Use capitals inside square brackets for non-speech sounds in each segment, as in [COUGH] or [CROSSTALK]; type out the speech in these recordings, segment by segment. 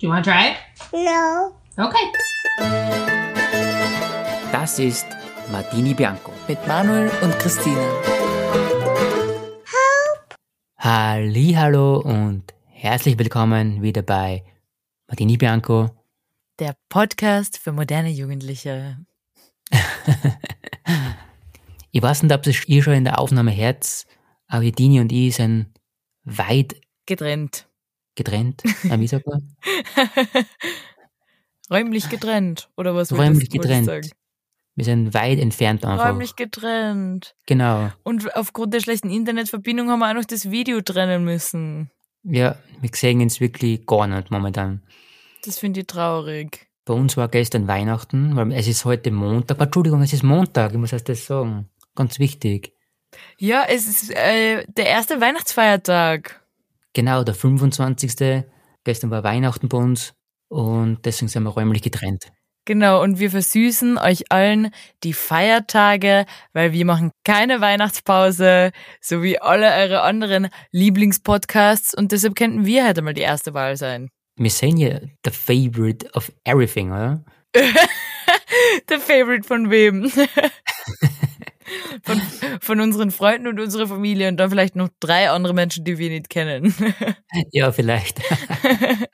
Do you want to try it? No. Okay. Das ist Martini Bianco. Mit Manuel und Christine. Hallo und herzlich willkommen wieder bei Martini Bianco. Der Podcast für moderne Jugendliche. [LAUGHS] Ich weiß nicht, ob es ihr schon in der Aufnahme hört, aber Dini und ich sind weit Getrennt. Getrennt. Ah, Wie sagt man? [LAUGHS] Räumlich getrennt. Oder was Räumlich du getrennt. Wir sind weit entfernt einfach. Räumlich getrennt. Genau. Und aufgrund der schlechten Internetverbindung haben wir auch noch das Video trennen müssen. Ja, wir sehen uns wirklich gar nicht momentan. Das finde ich traurig. Bei uns war gestern Weihnachten, weil es ist heute Montag. Entschuldigung, es ist Montag, ich muss erst das sagen. Ganz wichtig. Ja, es ist äh, der erste Weihnachtsfeiertag. Genau, der 25. Gestern war Weihnachten bei uns und deswegen sind wir räumlich getrennt. Genau, und wir versüßen euch allen die Feiertage, weil wir machen keine Weihnachtspause, so wie alle eure anderen Lieblingspodcasts und deshalb könnten wir heute mal die erste Wahl sein. Wir sind ja the favorite of everything, oder? [LAUGHS] Der Favorite von wem? [LAUGHS] von, von unseren Freunden und unserer Familie und dann vielleicht noch drei andere Menschen, die wir nicht kennen. [LAUGHS] Ja, vielleicht. [LAUGHS]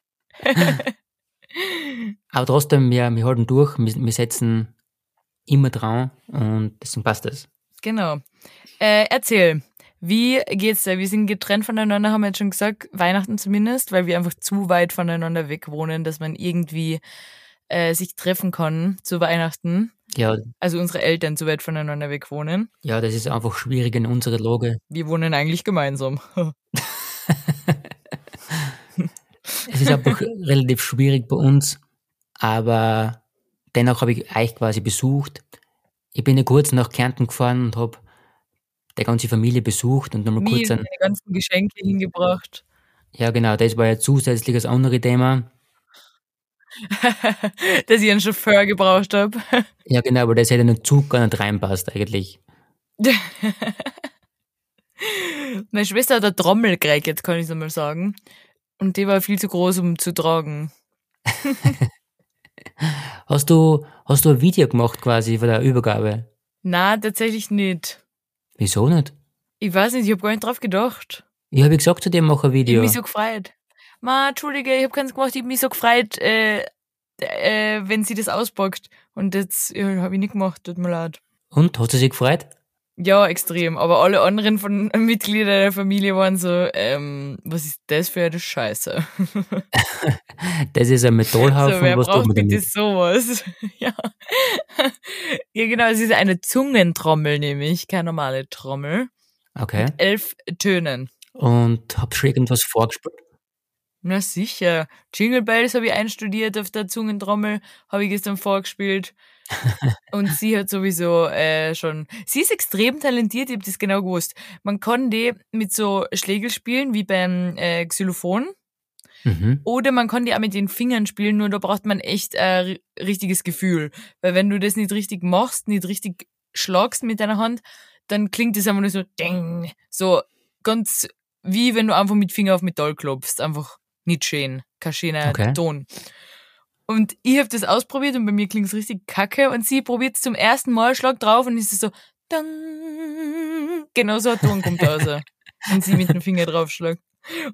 Aber trotzdem, wir, wir halten durch, wir, wir setzen immer dran und deswegen passt das. genau. Äh, erzähl, wie geht's dir? Wir sind getrennt voneinander, haben wir jetzt schon gesagt, Weihnachten zumindest, weil wir einfach zu weit voneinander weg wohnen, dass man irgendwie äh, sich treffen kann zu Weihnachten. Ja, Also unsere Eltern zu weit voneinander weg wohnen. ja, das ist einfach schwierig in unserer Lage. Wir wohnen eigentlich gemeinsam. [LAUGHS] Es ist einfach relativ schwierig bei uns, aber dennoch habe ich euch quasi besucht. Ich bin ja kurz nach Kärnten gefahren und habe die ganze Familie besucht und nochmal kurz meine ein, ganzen Geschenke hingebracht. ja genau, das war ja zusätzlich das andere Thema. [LAUGHS] dass ich einen Chauffeur gebraucht habe. [LAUGHS] Ja genau, aber das hätte in den Zug gar nicht reinpasst eigentlich. [LAUGHS] Meine Schwester hat eine Trommel gekriegt, jetzt kann ich es einmal sagen. Und die war viel zu groß, um zu tragen. Hast du, hast du ein Video gemacht quasi von der Übergabe? Na, tatsächlich nicht. Wieso nicht? Ich weiß nicht, ich habe gar nicht drauf gedacht. Ich habe gesagt zu dir, mach ein Ich Video. hab mich so gefreut. Ma, Entschuldige, ich habe keins gemacht, ich hab mich so gefreut, äh, äh, wenn sie das auspackt. Und jetzt ja, habe ich nicht gemacht, tut mir leid. Und, hast du dich gefreut? Ja, extrem. Aber alle anderen von [LAUGHS] Mitgliedern der Familie waren so, ähm, was ist das für eine Scheiße? [LAUGHS] Das ist ein Metallhaufen, so, wer was braucht bitte sowas? [LAUGHS] ja. ja, genau, es ist eine Zungentrommel nämlich, keine normale Trommel. Okay. Elf Tönen. Und hab schon irgendwas vorgespielt? Na sicher. Jingle Bells habe ich einstudiert auf der Zungentrommel, habe ich gestern vorgespielt. Und sie hat sowieso äh, schon. Sie ist extrem talentiert, ich habe das genau gewusst. Man kann die mit so Schlägel spielen, wie beim äh, Xylophon. Mhm. Oder man kann die auch mit den Fingern spielen, nur da braucht man echt äh, ri- richtiges Gefühl. Weil wenn du das nicht richtig machst, nicht richtig schlagst mit deiner Hand, dann klingt das einfach nur so ding. So ganz wie wenn du einfach mit Finger auf Metall klopfst. Einfach nicht schön. Kein schöner Okay. Ton. Und ich habe das ausprobiert und bei mir klingt es richtig kacke. Und sie probiert es zum ersten Mal, schlag drauf und ist es so dang. Genau so ein Ton kommt raus. [LAUGHS] wenn sie mit dem Finger draufschlägt.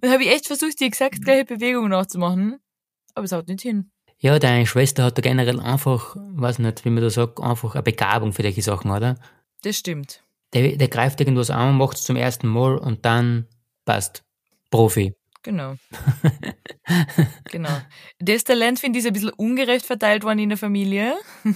Und habe ich echt versucht, die exakt gleiche Bewegung nachzumachen. Aber es haut nicht hin. Ja, deine Schwester hat da generell einfach, weiß nicht, wie man da sagt, einfach eine Begabung für solche Sachen, oder? Das stimmt. Der, der greift irgendwas an, macht es zum ersten Mal und dann passt. Profi. Genau. [LAUGHS] genau. Das Talent finde ich ist ein bisschen ungerecht verteilt worden in der Familie. [LAUGHS]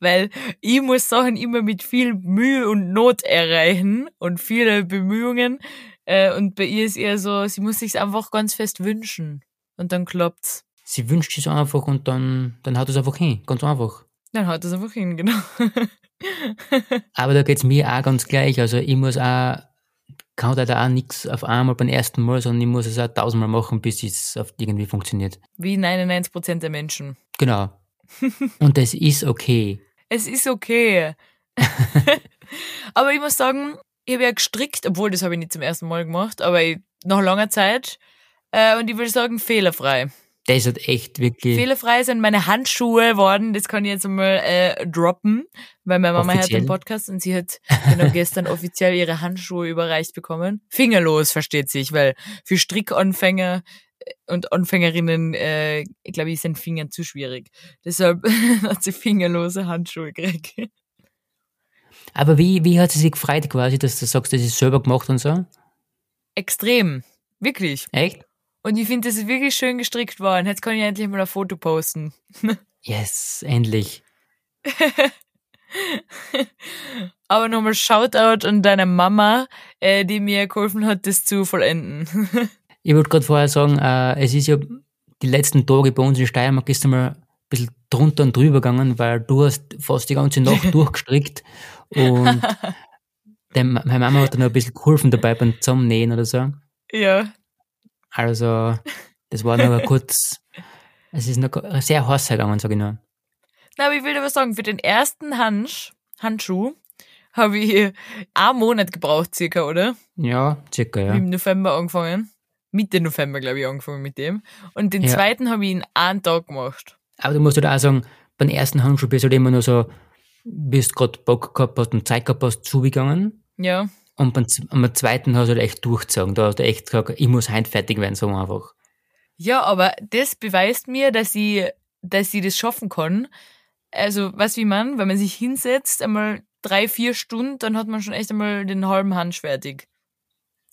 Weil ich muss Sachen immer mit viel Mühe und Not erreichen und viele Bemühungen. Äh, und bei ihr ist eher so, sie muss sich einfach ganz fest wünschen. Und dann klappt's. Sie wünscht es einfach und dann, dann haut es einfach hin. Ganz einfach. Dann haut es einfach hin, genau. [LAUGHS] Aber da geht's mir auch ganz gleich. Also ich muss auch, kann da auch nichts auf einmal beim ersten Mal, sondern ich muss es auch tausendmal machen, bis es auf irgendwie funktioniert. Wie 99% der Menschen. Genau. [LAUGHS] Und das ist okay. Es ist okay. [LAUGHS] [LAUGHS] aber ich muss sagen, ich habe ja gestrickt, obwohl das habe ich nicht zum ersten Mal gemacht, aber ich, nach langer Zeit Äh, und ich würde sagen, fehlerfrei. Das hat echt wirklich Fehlerfrei sind meine Handschuhe worden. Das kann ich jetzt einmal äh, droppen, weil meine Mama Offiziell? den Podcast und sie hat genau [LAUGHS] gestern offiziell ihre Handschuhe überreicht bekommen. Fingerlos, versteht sich, weil für Strickanfänger äh, und Anfängerinnen, äh, glaube ich, sind Finger zu schwierig. Deshalb [LAUGHS] hat sie fingerlose Handschuhe gekriegt. Aber wie, wie hat sie sich gefreut quasi, dass du sagst, das ist selber gemacht und so? Extrem. Wirklich. Echt? Und ich finde, das ist wirklich schön gestrickt worden. Jetzt kann ich endlich mal ein Foto posten. [LAUGHS] Yes, endlich. [LAUGHS] Aber nochmal Shoutout an deine Mama, äh, die mir geholfen hat, das zu vollenden. [LAUGHS] Ich wollte gerade vorher sagen, äh, es ist ja die letzten Tage bei uns in Steiermark ist einmal ein bisschen drunter und drüber gegangen, weil du hast fast die ganze Nacht durchgestrickt und meine Mama hat dann noch ein bisschen geholfen dabei beim Zusammennähen oder so. ja. Also, das war noch [LAUGHS] kurz, es ist noch sehr heiß gegangen, sag ich nur. Na, aber ich will aber sagen, für den ersten Hansch, Handschuh habe ich einen Monat gebraucht, circa, oder? Ja, circa, ja. Im November angefangen. Mitte November, glaube ich, angefangen mit dem. Und den Ja. zweiten habe ich in einem Tag gemacht. Aber du musst halt auch sagen, beim ersten Handschuh bist du halt immer nur so, bist gerade Bock gehabt hast und Zeit gehabt hast, zugegangen. Ja. Und beim, beim zweiten hast du halt echt durchgezogen. Da hast du echt gesagt, ich muss heute fertig werden, so einfach. Ja, aber das beweist mir, dass ich, dass ich das schaffen kann. Also, was wie man, wenn man sich hinsetzt, einmal drei, vier Stunden, dann hat man schon echt einmal den halben Hansch fertig.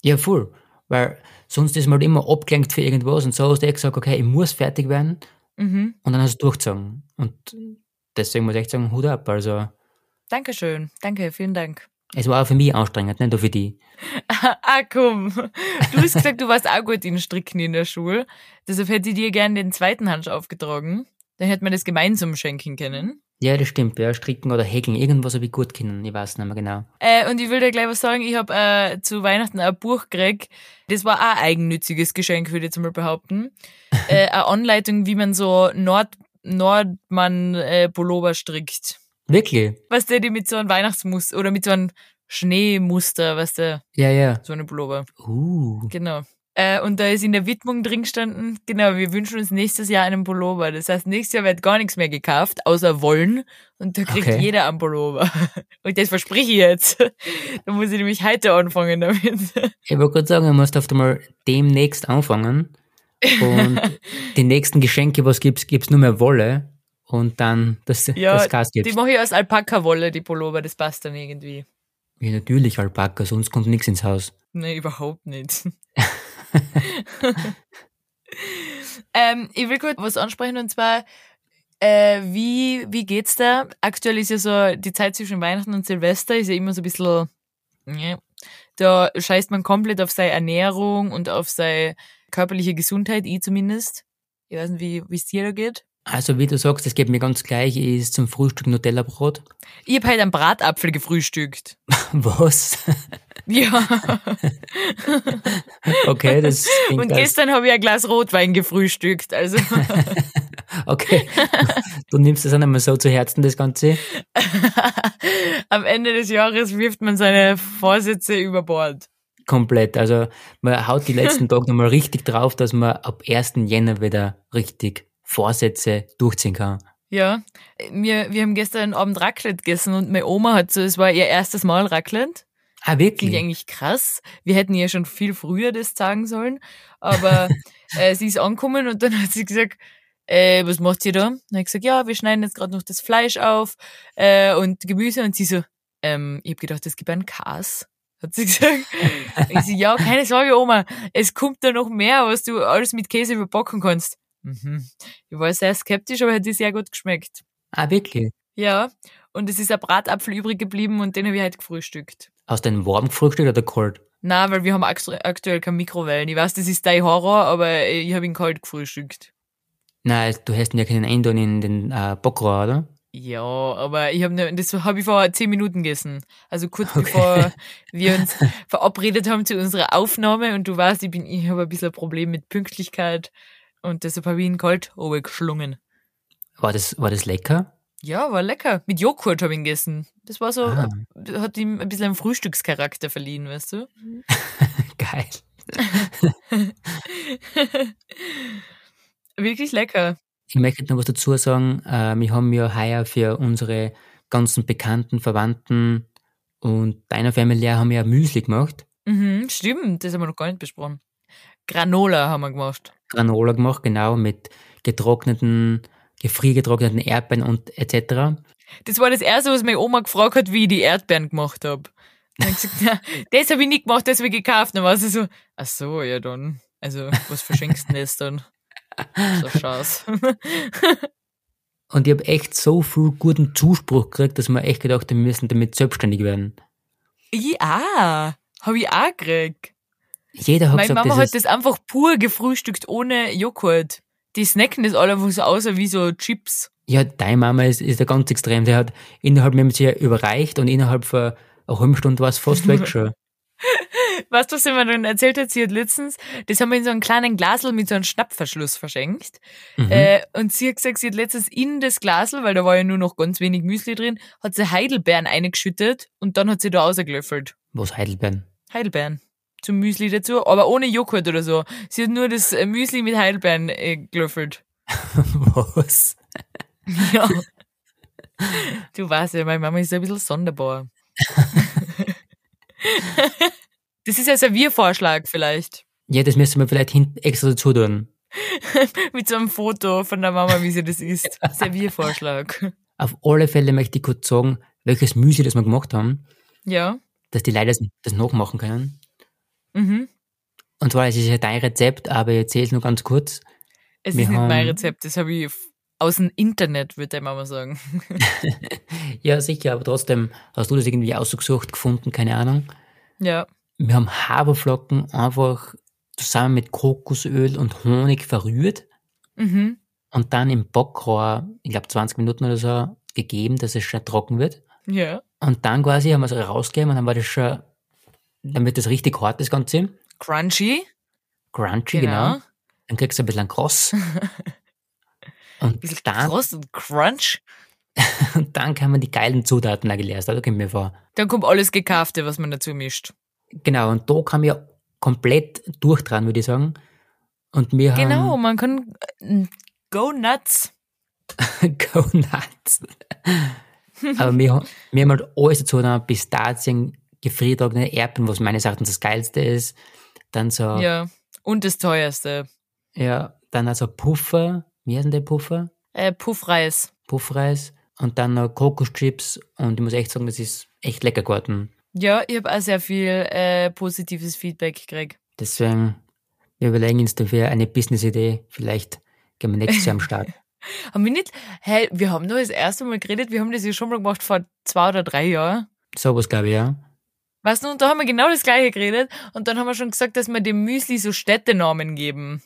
Ja, voll. Weil sonst ist man halt immer abgelenkt für irgendwas und so hast du echt gesagt, okay, ich muss fertig werden Mhm. und dann hast du durchgezogen. Und deswegen muss ich echt sagen, Hut ab. Also, Dankeschön. Danke, vielen Dank. Es war auch für mich anstrengend, nicht nur für die. [LAUGHS] ah, komm. Du hast gesagt, du warst auch gut in Stricken in der Schule. Deshalb hätte ich dir gern den zweiten Hansch aufgetragen. Dann hätte man das gemeinsam schenken können. Ja, das stimmt, ja. Stricken oder Häkeln, irgendwas habe ich gut können. Ich weiß nicht mehr genau. Äh, und ich will dir gleich was sagen, ich habe äh, zu Weihnachten ein Buch gekriegt. Das war auch ein eigennütziges Geschenk, würde ich jetzt mal behaupten. [LAUGHS] äh, eine Anleitung, wie man so Nord Nordmann äh, strickt. Wirklich? Was der die mit so einem Weihnachtsmuster oder mit so einem Schneemuster, was der Ja, ja. so eine Pullover. Uh. Genau. Äh, und da ist in der Widmung drin gestanden, genau, wir wünschen uns nächstes Jahr einen Pullover. Das heißt, nächstes Jahr wird gar nichts mehr gekauft, außer Wollen. Und da kriegt Okay. jeder einen Pullover. [LAUGHS] Und das verspreche ich jetzt. [LAUGHS] Da muss ich nämlich heute anfangen damit. Ich wollte gerade sagen, du musst auf einmal demnächst anfangen. [LAUGHS] Und die nächsten Geschenke, was gibt's, gibt's nur mehr Wolle. Und dann das, Ja, das Gas Die gibt's. mache ich aus Alpaka-Wolle, die Pullover, das passt dann irgendwie. Ja, natürlich Alpaka, sonst kommt nichts ins Haus. Nee, überhaupt nicht. [LAUGHS] [LAUGHS] ähm, ich will kurz was ansprechen und zwar, äh, wie, wie geht's da? Aktuell ist ja so die Zeit zwischen Weihnachten und Silvester ist ja immer so ein bisschen, ja, da scheißt man komplett auf seine Ernährung und auf seine körperliche Gesundheit, ich zumindest. Ich weiß nicht, wie wie es dir da geht. Also wie du sagst, das geht mir ganz gleich, ich ist zum Frühstück Nutella-Brot. Ich hab halt einen Bratapfel gefrühstückt. [LAUGHS] Was? Ja. [LAUGHS] Okay, das klingt Und gestern habe ich ein Glas Rotwein gefrühstückt. Also [LAUGHS] Okay, du nimmst das auch nicht mehr so zu Herzen, das Ganze. am Ende des Jahres wirft man seine Vorsätze über Bord. Komplett. Also man haut die letzten Tage nochmal richtig drauf, dass man ab 1. Jänner wieder richtig Vorsätze durchziehen kann. Ja, wir, wir haben gestern Abend Raclette gegessen und meine Oma hat so, es war ihr erstes Mal Raclette. Ah, Finde ich wirklich? eigentlich krass. Wir hätten ja schon viel früher das sagen sollen. Aber [LAUGHS] äh, sie ist angekommen und dann hat sie gesagt, äh, was macht ihr da? Dann habe ich gesagt, ja, wir schneiden jetzt gerade noch das Fleisch auf äh, und Gemüse. Und sie so, ähm, ich habe gedacht, es gibt einen Kas. Hat sie [LAUGHS] gesagt. ich so, ja, keine Sorge, Oma, es kommt da noch mehr, was du alles mit Käse überbacken kannst. Mhm. Ich war sehr skeptisch, aber hat dir sehr gut geschmeckt. Ah, wirklich? Ja, und es ist ein Bratapfel übrig geblieben und den habe ich heute gefrühstückt. Aus dem warmen Frühstück oder kalt? Na, weil wir haben aktu- aktuell keine Mikrowellen. Ich weiß, das ist dein Horror, aber ich habe ihn kalt gefrühstückt. Nein, du hast ihn ja keinen Eindon in den äh, Bockrauer, oder? Ja, aber ich habe das habe ich vor zehn Minuten gegessen. Also kurz bevor [LAUGHS] wir uns verabredet haben zu unserer Aufnahme und du weißt, ich bin, ich habe ein bisschen ein Problem mit Pünktlichkeit und deshalb habe ich ihn kalt geschlungen. War das, war das lecker? Ja, war lecker. Mit Joghurt habe ich ihn gegessen. Das war so, Ah. hat ihm ein bisschen einen Frühstückscharakter verliehen, weißt du? [LAUGHS] Geil. [LAUGHS] Wirklich lecker. Ich möchte noch was dazu sagen. Äh, wir haben ja heuer für unsere ganzen Bekannten, Verwandten und deiner Familie haben wir ja Müsli gemacht. Mhm, stimmt, das haben wir noch gar nicht besprochen. Granola haben wir gemacht. Granola gemacht, genau, mit getrockneten, gefriergetrockneten Erdbeeren und etc. Das war das Erste, was meine Oma gefragt hat, wie ich die Erdbeeren gemacht habe. Dann [LAUGHS] hab ich gesagt, das habe ich nicht gemacht, das habe ich gekauft. Dann war sie so, ach so, ja dann. Also, was verschenkst du denn jetzt dann? [LAUGHS] So Chance. Und ich habe echt so viel guten Zuspruch gekriegt, dass wir echt gedacht haben, wir müssen damit selbstständig werden. Ja, habe ich auch gekriegt. Jeder hat Meine gesagt, Mama das hat das einfach pur gefrühstückt ohne Joghurt. Die snacken das alle einfach so aus wie so Chips. ja, deine Mama ist, ist ja ganz extrem. Der hat innerhalb, wir haben sie ja überreicht und innerhalb von einer halben Stunde war es fast weg [LAUGHS] schon. Weißt du, was sie mir dann erzählt hat? Sie hat letztens, das haben wir in so einem kleinen Glasel mit so einem Schnappverschluss verschenkt. Mhm. Äh, und sie hat gesagt, sie hat letztens in das Glasel, weil da war ja nur noch ganz wenig Müsli drin, hat sie Heidelbeeren eingeschüttet und dann hat sie da rausgelöffelt. Was Heidelbeeren? Heidelbeeren. Zum Müsli dazu, aber ohne Joghurt oder so. Sie hat nur das äh, Müsli mit Heidelbeeren äh, gelöffelt. [LAUGHS] Was? [LAUGHS] Ja. Du weißt ja, meine Mama ist ein bisschen sonderbar. [LAUGHS] Das ist ein Serviervorschlag vielleicht. Ja, das müssen wir vielleicht hinten extra dazu tun. Mit so einem Foto von der Mama, wie sie das isst. Serviervorschlag. Auf alle Fälle möchte ich kurz sagen, welches Müsli das wir gemacht haben, Ja. dass die Leute das, das nachmachen können. Mhm. Und zwar, es ist ja dein Rezept, aber ich erzähle es nur ganz kurz. Es Wir ist nicht mein Rezept, das habe ich aus dem Internet, würde die Mama sagen. [LAUGHS] Ja, sicher, aber trotzdem hast du das irgendwie ausgesucht, gefunden, keine Ahnung. Ja. Wir haben Haferflocken einfach zusammen mit Kokosöl und Honig verrührt Mhm. und dann im Backrohr, ich glaube 20 Minuten oder so, gegeben, dass es schon trocken wird. Ja. Und dann quasi haben wir es rausgegeben und dann war das schon, dann wird das richtig hart, das Ganze. Crunchy. Crunchy, Genau. genau. Dann kriegst du ein bisschen Kross. [LAUGHS] und, Bisschen dann, Kross und Crunch. [LAUGHS] und dann kann man die geilen Zutaten eingelesen, da kommt mir vor. Dann kommt alles Gekaufte, was man dazu mischt. Genau, und da kann man ja komplett durchdran, würde ich sagen. Und wir Genau, haben man kann äh, go nuts. [LAUGHS] Go nuts. Aber wir, haben- wir haben halt alles dazu, dann Pistazien, gefriertrocknete Erdbeeren, was meines Erachtens das Geilste ist. Dann so, ja, Ja. Und das teuerste. dann also Puffer, wie heißt denn der Puffer? Äh, Puffreis. Puffreis. Und dann noch Kokoschips. Und ich muss echt sagen, das ist echt lecker geworden. Ja, ich habe auch sehr viel äh, positives Feedback gekriegt. Deswegen, wir überlegen uns dafür eine Business-Idee. Vielleicht gehen wir nächstes Jahr am Start. [LAUGHS] Haben wir nicht, hey, wir haben nur das erste Mal geredet, wir haben das ja schon mal gemacht vor zwei oder drei Jahren. Sowas glaube ich, ja. Weißt du, und da haben wir genau das gleiche geredet und dann haben wir schon gesagt, dass wir dem Müsli so Städtenamen geben.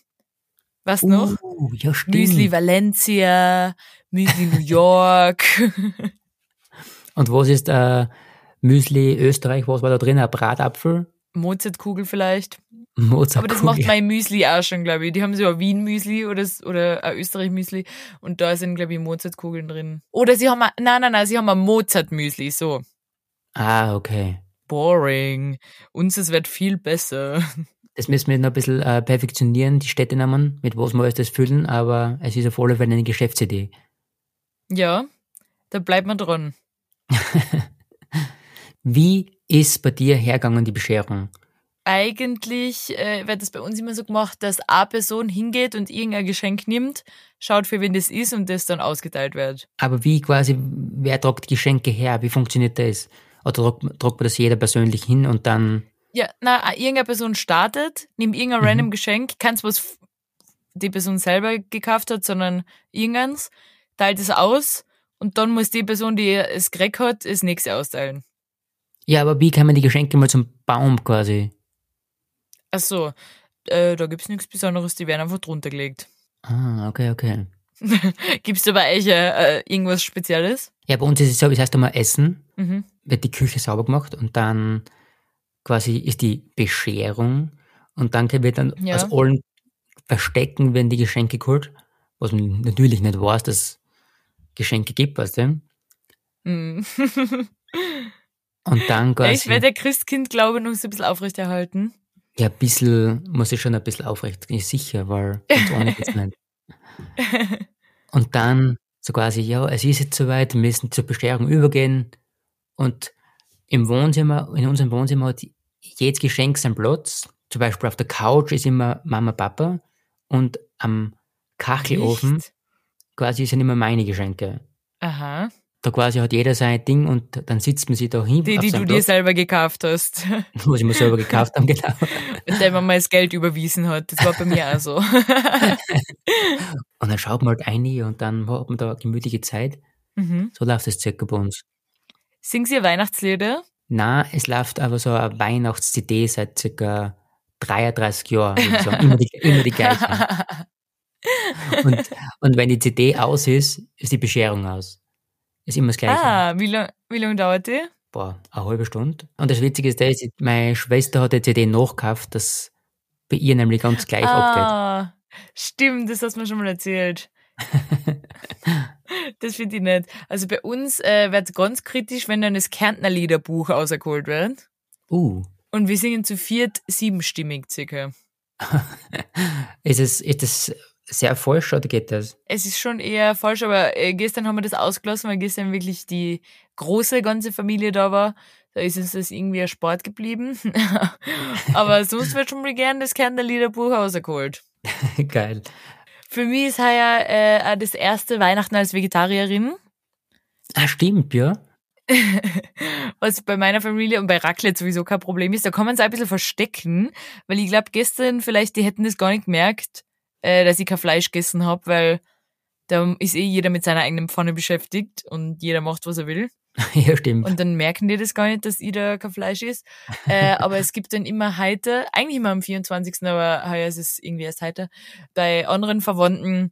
Weißt du noch? Uh, ja. Müsli Valencia, Müsli New York. [LAUGHS] Und was ist äh, Müsli Österreich? Was war da drin? Ein Bratapfel? Mozartkugel vielleicht. Mozart Aber das macht mein Müsli auch schon, glaube ich. Die haben so ein Wien-Müsli oder, oder ein Österreich-Müsli und da sind, glaube ich, Mozartkugeln drin. Oder sie haben ein, nein, nein, nein, sie haben ein Mozart-Müsli, so. Ah, okay. Boring. Unseres wird viel besser. [LAUGHS] Das müssen wir noch ein bisschen äh, perfektionieren, die Städtenamen, mit was wir alles das füllen, aber es ist auf alle Fälle eine Geschäftsidee. Ja, da bleibt man dran. [LAUGHS] Wie ist bei dir hergegangen die Bescherung? Eigentlich äh, wird das bei uns immer so gemacht, dass eine Person hingeht und irgendein Geschenk nimmt, schaut, für wen das ist und das dann ausgeteilt wird. Aber wie quasi, wer tragt Geschenke her? Wie funktioniert das? Oder tragt, tragt man das jeder persönlich hin und dann, Ja, na, irgendeine Person startet, nimmt irgendein Mhm. random Geschenk, keins, was die Person selber gekauft hat, sondern irgendeins, teilt es aus und dann muss die Person, die es gekriegt hat, das nächste austeilen. ja, aber wie kann man die Geschenke mal zum Baum quasi? Ach so, äh, da gibt's nichts Besonderes, die werden einfach drunter gelegt. [LAUGHS] Ah, okay, okay. Gibt's da bei euch äh, irgendwas Spezielles? Ja, bei uns ist es so, das heißt einmal Essen, Mhm. Wird die Küche sauber gemacht und dann quasi ist die Bescherung und dann wird dann Ja. aus allen Verstecken werden die Geschenke geholt, was man natürlich nicht weiß, dass es Geschenke gibt, weißt du? Mhm. Und dann [LAUGHS] Ich quasi, werde der Christkind-Glaube noch so ein bisschen aufrechterhalten. Ja, ein bisschen, muss ich schon ein bisschen aufrecht, sicher, weil ganz ohne geht's nicht. [LAUGHS] Und dann so quasi, ja, es ist jetzt soweit, wir müssen zur Bescherung übergehen. Und im Wohnzimmer, in unserem Wohnzimmer hat jedes Geschenk seinen Platz. Zum Beispiel auf der Couch ist immer Mama, Papa und am Kachelofen Nicht? quasi sind immer meine Geschenke. Aha. Da quasi hat jeder sein Ding und dann sitzt man sich da hin. Die, die du seinen dir Platz, selber gekauft hast. [LAUGHS] was ich mir selber gekauft habe, genau. Und [LAUGHS] der Mama das Geld überwiesen hat. Das war bei mir auch so. [LAUGHS] Und dann schaut man halt ein und dann hat man da gemütliche Zeit. mhm. So läuft es circa bei uns. Singen Sie Weihnachtslieder? Na, es läuft aber so eine Weihnachts-CD seit circa 33 Jahren. sagen. Immer die, immer die gleichen. [LAUGHS] Und, und wenn die CD aus ist, ist die Bescherung aus. Ist immer das Gleiche. ah, wie lange wie lang dauert die? Boah, eine halbe Stunde. Und das Witzige ist, das, meine Schwester hat die CD nachgekauft, dass bei ihr nämlich ganz gleich abgeht. ah, stimmt, das hast du mir schon mal erzählt. [LAUGHS] das finde ich nicht. Also bei uns äh, wird ganz kritisch, wenn dann das Kärntner Liederbuch auserkohlt wird. Uh, Und wir singen zu viert siebenstimmig circa. [LAUGHS] ist es, ist es sehr falsch oder geht das? Es ist schon eher falsch, aber äh, gestern haben wir das ausgelassen, weil gestern wirklich die große ganze Familie da war. Da ist uns das irgendwie ein Sport geblieben. [LAUGHS] aber sonst wird schon mal gern das Kärntner Liederbuch auserkohlt. [LAUGHS] Geil. Für mich ist heuer äh, das erste Weihnachten als Vegetarierin. Ah, stimmt, ja. [LAUGHS] was bei meiner Familie und bei Raclette sowieso kein Problem ist. Da kann man es ein bisschen verstecken, weil ich glaube, gestern vielleicht, die hätten das gar nicht gemerkt, äh, dass ich kein Fleisch gegessen habe, weil da ist eh jeder mit seiner eigenen Pfanne beschäftigt und jeder macht, was er will. [LAUGHS] ja, stimmt. Und dann merken die das gar nicht, dass ich da kein Fleisch ist. Äh, aber es gibt dann immer heute, eigentlich immer am 24., aber heuer ist es irgendwie erst heute, bei anderen Verwandten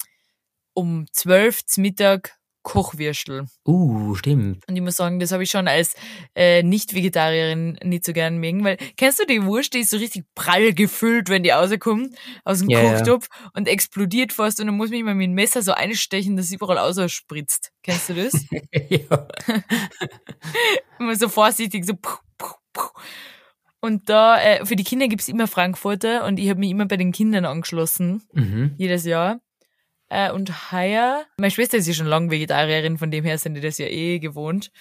um 12 zum Mittag Kochwürstel. uh, stimmt. Und ich muss sagen, das habe ich schon als äh, Nicht-Vegetarierin nicht so gern mögen, weil kennst du die Wurst, die ist so richtig prall gefüllt, wenn die rauskommt aus dem ja. Kochtopf und explodiert fast und dann muss man immer mit dem Messer so einstechen, dass sie überall ausspritzt. Kennst du das? [LAUGHS] ja. [LAUGHS] immer so vorsichtig, so puh, puh, puh. Und da, äh, für die Kinder gibt's immer Frankfurter und ich habe mich immer bei den Kindern angeschlossen, Mhm. jedes Jahr. Äh, und heuer, meine Schwester ist ja schon lange Vegetarierin, von dem her sind die das ja eh gewohnt.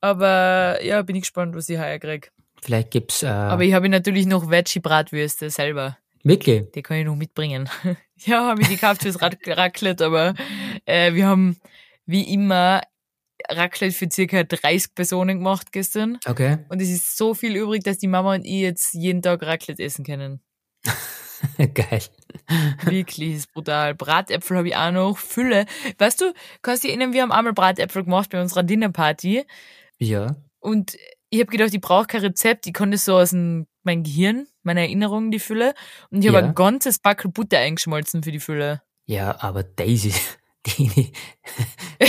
Aber ja, bin ich gespannt, was ich heuer krieg. Vielleicht gibt's, äh, Aber ich habe natürlich noch Veggie-Bratwürste selber. wirklich? Die kann ich noch mitbringen. [LAUGHS] ja, habe ich gekauft fürs Rac- Raclette, aber äh, wir haben wie immer Raclette für circa 30 Personen gemacht gestern. Okay. Und es ist so viel übrig, dass die Mama und ich jetzt jeden Tag Raclette essen können. [LAUGHS] Geil. Wirklich, ist brutal. Bratäpfel habe ich auch noch. Fülle. Weißt du, kannst du dich erinnern, wir haben einmal Bratäpfel gemacht bei unserer Dinnerparty. Ja. Und ich habe gedacht, ich brauche kein Rezept. Ich konnte so aus dem, mein Gehirn, meine Erinnerungen, die Fülle. Und ich habe Ja. ein ganzes Backel Butter eingeschmolzen für die Fülle. Ja, aber Daisy, [LAUGHS] die, [LAUGHS]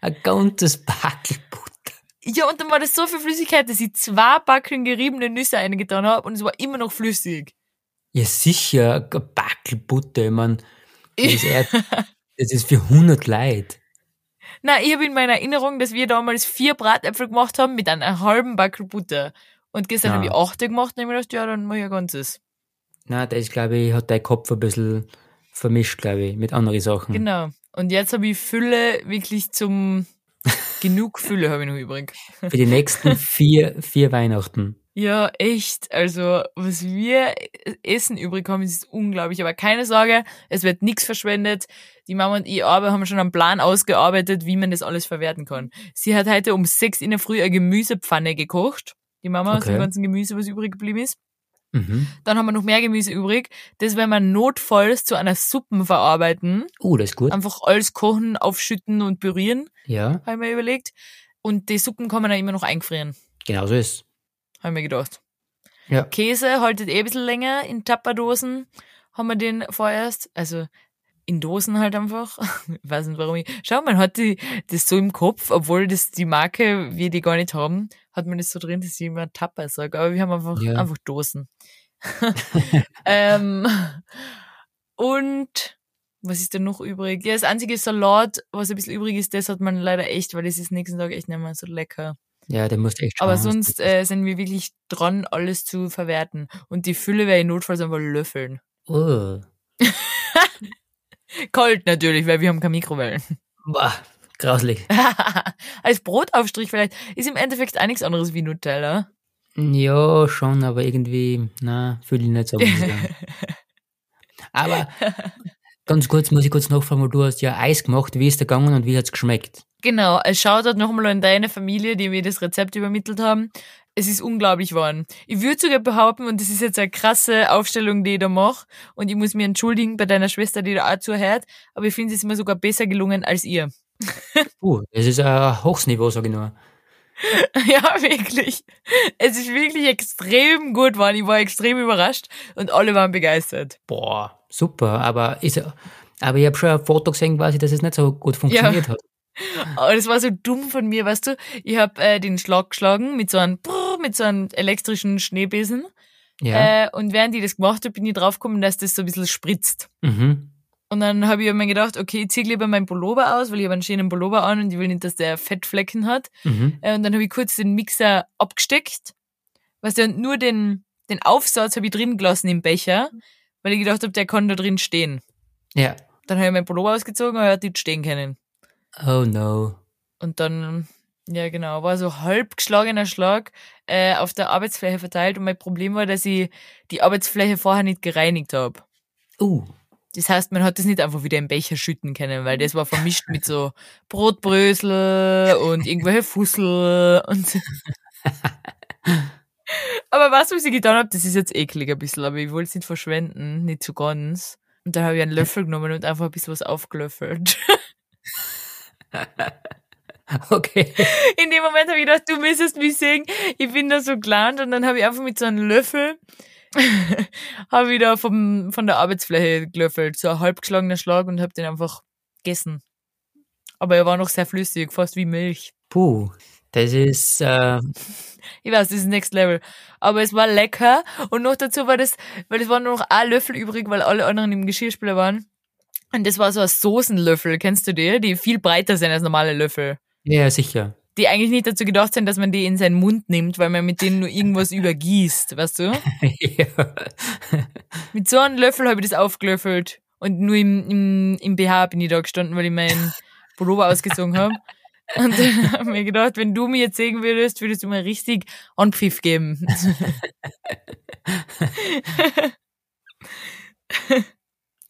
ein ganzes Backel Butter. Ja, und dann war das so viel Flüssigkeit, dass ich zwei Backeln geriebene Nüsse eingetan habe und es war immer noch flüssig. Ja, sicher, ein Backel Butter, ich mein, das ist, eher, das ist für 100 Leute. Na, ich habe in meiner Erinnerung, dass wir damals vier Bratäpfel gemacht haben mit einem halben Backel Butter. Und gestern Ja. habe ich achte gemacht und ich mir gedacht, ja, dann mach ich ein ganzes. Na, das, glaube ich, hat dein Kopf ein bisschen vermischt, glaube ich, mit anderen Sachen. Genau. Und jetzt habe ich Fülle wirklich zum [LAUGHS] genug Fülle habe ich noch übrig. Für die nächsten [LAUGHS] vier, vier Weihnachten. Ja, echt. Also, was wir Essen übrig haben, ist unglaublich. Aber keine Sorge, es wird nichts verschwendet. Die Mama und ich aber haben schon einen Plan ausgearbeitet, wie man das alles verwerten kann. Sie hat heute um sechs in der Früh eine Gemüsepfanne gekocht. Die Mama aus Okay. dem ganzen Gemüse, was übrig geblieben ist. Mhm. Dann haben wir noch mehr Gemüse übrig. Das werden wir notfalls zu einer Suppe verarbeiten. Uh, das ist gut. Einfach alles kochen, aufschütten und pürieren, Ja, habe ich mir überlegt. Und die Suppen kann man dann immer noch einfrieren, genau so ist habe ich mir gedacht. Ja. Käse haltet eh ein bisschen länger in Tapperdosen. Haben wir den vorerst. Also in Dosen halt einfach. [LAUGHS] Ich weiß nicht warum ich. Schau, man hat die, das so im Kopf, obwohl das die Marke wir die gar nicht haben, hat man das so drin, dass ich immer Tapper sage. Aber wir haben einfach, Ja. einfach Dosen. [LAUGHS] [LAUGHS] ähm, und was ist denn noch übrig? Ja, das einzige Salat, was ein bisschen übrig ist, das hat man leider echt, weil das ist nächsten Tag echt nicht mehr so lecker. Ja, der muss echt. Aber sonst äh, sind wir wirklich dran, alles zu verwerten. Und die Fülle werde ich notfalls einfach löffeln. Oh. [LAUGHS] Kalt natürlich, weil wir haben keine Mikrowellen. Boah, grauslich. [LAUGHS] Als Brotaufstrich vielleicht ist im Endeffekt auch nichts anderes wie Nutella. Ja, schon, aber irgendwie, na, fühle ich nicht so. [LAUGHS] Aber ganz kurz muss ich kurz nachfragen, weil du hast ja Eis gemacht. Wie ist der gegangen und wie hat's geschmeckt? Genau, als Shoutout nochmal an deine Familie, die mir das Rezept übermittelt haben. Es ist unglaublich geworden. Ich würde sogar behaupten, und das ist jetzt eine krasse Aufstellung, die ich da mache, und ich muss mich entschuldigen bei deiner Schwester, die da auch zuhört, aber ich finde, es ist mir sogar besser gelungen als ihr. [LAUGHS] Uh, das ist ein Hochsniveau, sag ich nur. [LAUGHS] ja, wirklich. Es ist wirklich extrem gut geworden. Ich war extrem überrascht und alle waren begeistert. Boah, super, aber ist, aber ich habe schon ein Foto gesehen, quasi, dass es nicht so gut funktioniert hat. Aber das war so dumm von mir, weißt du? Ich habe äh, den Schlag geschlagen mit so einem Brrr, mit so einem elektrischen Schneebesen. Ja. Äh, und während ich das gemacht habe, bin ich draufgekommen, dass das so ein bisschen spritzt. Mhm. Und dann habe ich mir gedacht, okay, ich ziehe lieber meinen Pullover aus, weil ich habe einen schönen Pullover an und ich will nicht, dass der Fettflecken hat. Mhm. Äh, und dann habe ich kurz den Mixer abgesteckt. Weißt du, und nur den, den Aufsatz habe ich drin gelassen im Becher, weil ich gedacht habe, der kann da drin stehen. Ja. Dann habe ich meinen Pullover ausgezogen und er hat nicht stehen können. Oh no. Und dann, ja genau, war so halb geschlagener Schlag äh, auf der Arbeitsfläche verteilt und mein Problem war, dass ich die Arbeitsfläche vorher nicht gereinigt habe. Uh. Das heißt, man hat das nicht einfach wieder im Becher schütten können, weil das war vermischt mit so Brotbrösel und irgendwelche Fussel und Aber was, was ich getan habe, das ist jetzt eklig ein bisschen, aber ich wollte es nicht verschwenden, nicht zu ganz. Und dann habe ich einen Löffel genommen und einfach ein bisschen was aufgelöffelt. [LAUGHS] [LAUGHS] Okay. In dem Moment habe ich gedacht, du müsstest mich sehen. Ich bin da so gelernt und dann habe ich einfach mit so einem Löffel [LAUGHS] habe ich da vom, von der Arbeitsfläche gelöffelt. So ein halbgeschlagener Schlag und habe den einfach gegessen. Aber er war noch sehr flüssig, fast wie Milch. Puh. Das ist, äh, Ich weiß, das ist Next Level. Aber es war lecker. Und noch dazu war das, weil es waren nur noch ein Löffel übrig, weil alle anderen im Geschirrspüler waren. Und das war so ein Soßenlöffel, kennst du die? Die viel breiter sind als normale Löffel. ja, sicher. Die eigentlich nicht dazu gedacht sind, dass man die in seinen Mund nimmt, weil man mit denen nur irgendwas [LAUGHS] übergießt, weißt du? ja. [LAUGHS] Mit so einem Löffel habe ich das aufgelöffelt. Und nur im, im, im BH bin ich da gestanden, weil ich meinen Pullover ausgezogen habe. [LAUGHS] Und dann habe ich mir gedacht, wenn du mir jetzt sehen würdest, würdest du mir richtig Anpfiff geben.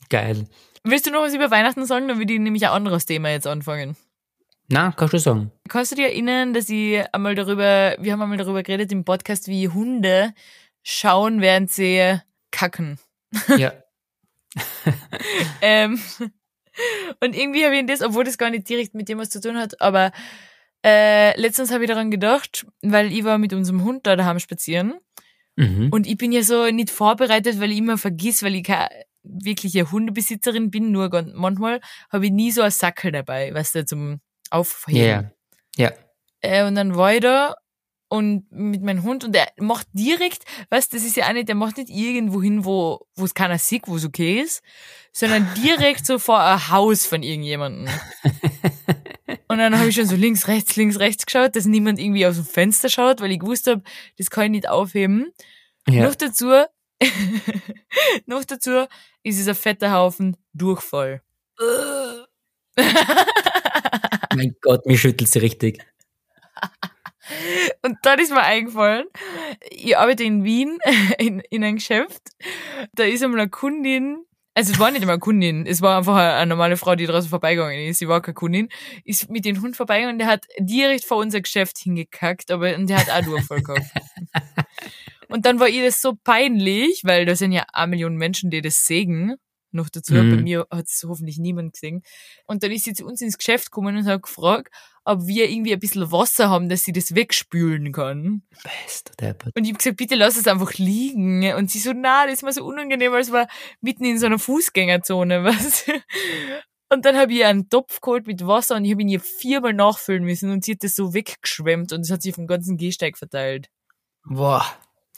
Geil. Willst du noch was über Weihnachten sagen? Dann würde ich nämlich ein anderes Thema jetzt anfangen. Na, kannst du sagen. Kannst du dir erinnern, dass ich einmal darüber, wir haben einmal darüber geredet im Podcast, wie Hunde schauen, während sie kacken. [LAUGHS] Ja. Ähm, und irgendwie habe ich das, obwohl das gar nicht direkt mit dem was zu tun hat, aber äh, letztens habe ich daran gedacht, weil ich war mit unserem Hund da daheim spazieren Mhm. und ich bin ja so nicht vorbereitet, weil ich immer vergiss, weil ich keine wirkliche Hundebesitzerin bin, nur ganz- manchmal habe ich nie so einen Sackel dabei, weißt du, zum Aufheben. Ja. Ja. Äh, und dann war ich da und mit meinem Hund und der macht direkt, weißt das ist ja auch nicht, der macht nicht irgendwo hin, wo wo es keiner sieht, wo es okay ist, sondern [LAUGHS] direkt so vor ein Haus von irgendjemandem. [LAUGHS] Und dann habe ich schon so links, rechts, links, rechts geschaut, dass niemand irgendwie aus dem Fenster schaut, weil ich gewusst habe, das kann ich nicht aufheben. Ja. Noch dazu, [LAUGHS] noch dazu ist es ein fetter Haufen Durchfall. [LAUGHS] Mein Gott, mir schüttelt sie richtig. Und dann ist mir eingefallen, ich arbeite in Wien [LAUGHS] in, in einem Geschäft. Da ist einmal eine Kundin, also es war nicht einmal eine Kundin, es war einfach eine, eine normale Frau, die draußen vorbeigegangen ist, sie war keine Kundin, ist mit dem Hund vorbeigegangen und der hat direkt vor unser Geschäft hingekackt, aber und der hat auch Durchfall gehabt. Und dann war ihr das so peinlich, weil da sind ja eine Million Menschen, die das sägen. Noch dazu, Mhm. bei mir hat es hoffentlich niemand gesehen. Und dann ist sie zu uns ins Geschäft gekommen und hat gefragt, ob wir irgendwie ein bisschen Wasser haben, dass sie das wegspülen kann. Deppert. Und ich hab gesagt, bitte lass es einfach liegen. Und sie so, na, das ist mir so unangenehm, es war mitten in so einer Fußgängerzone, [LAUGHS] was? Und dann habe ich ihr einen Topf geholt mit Wasser und ich habe ihn ihr viermal nachfüllen müssen und sie hat das so weggeschwemmt und es hat sich auf den ganzen Gehsteig verteilt. Boah.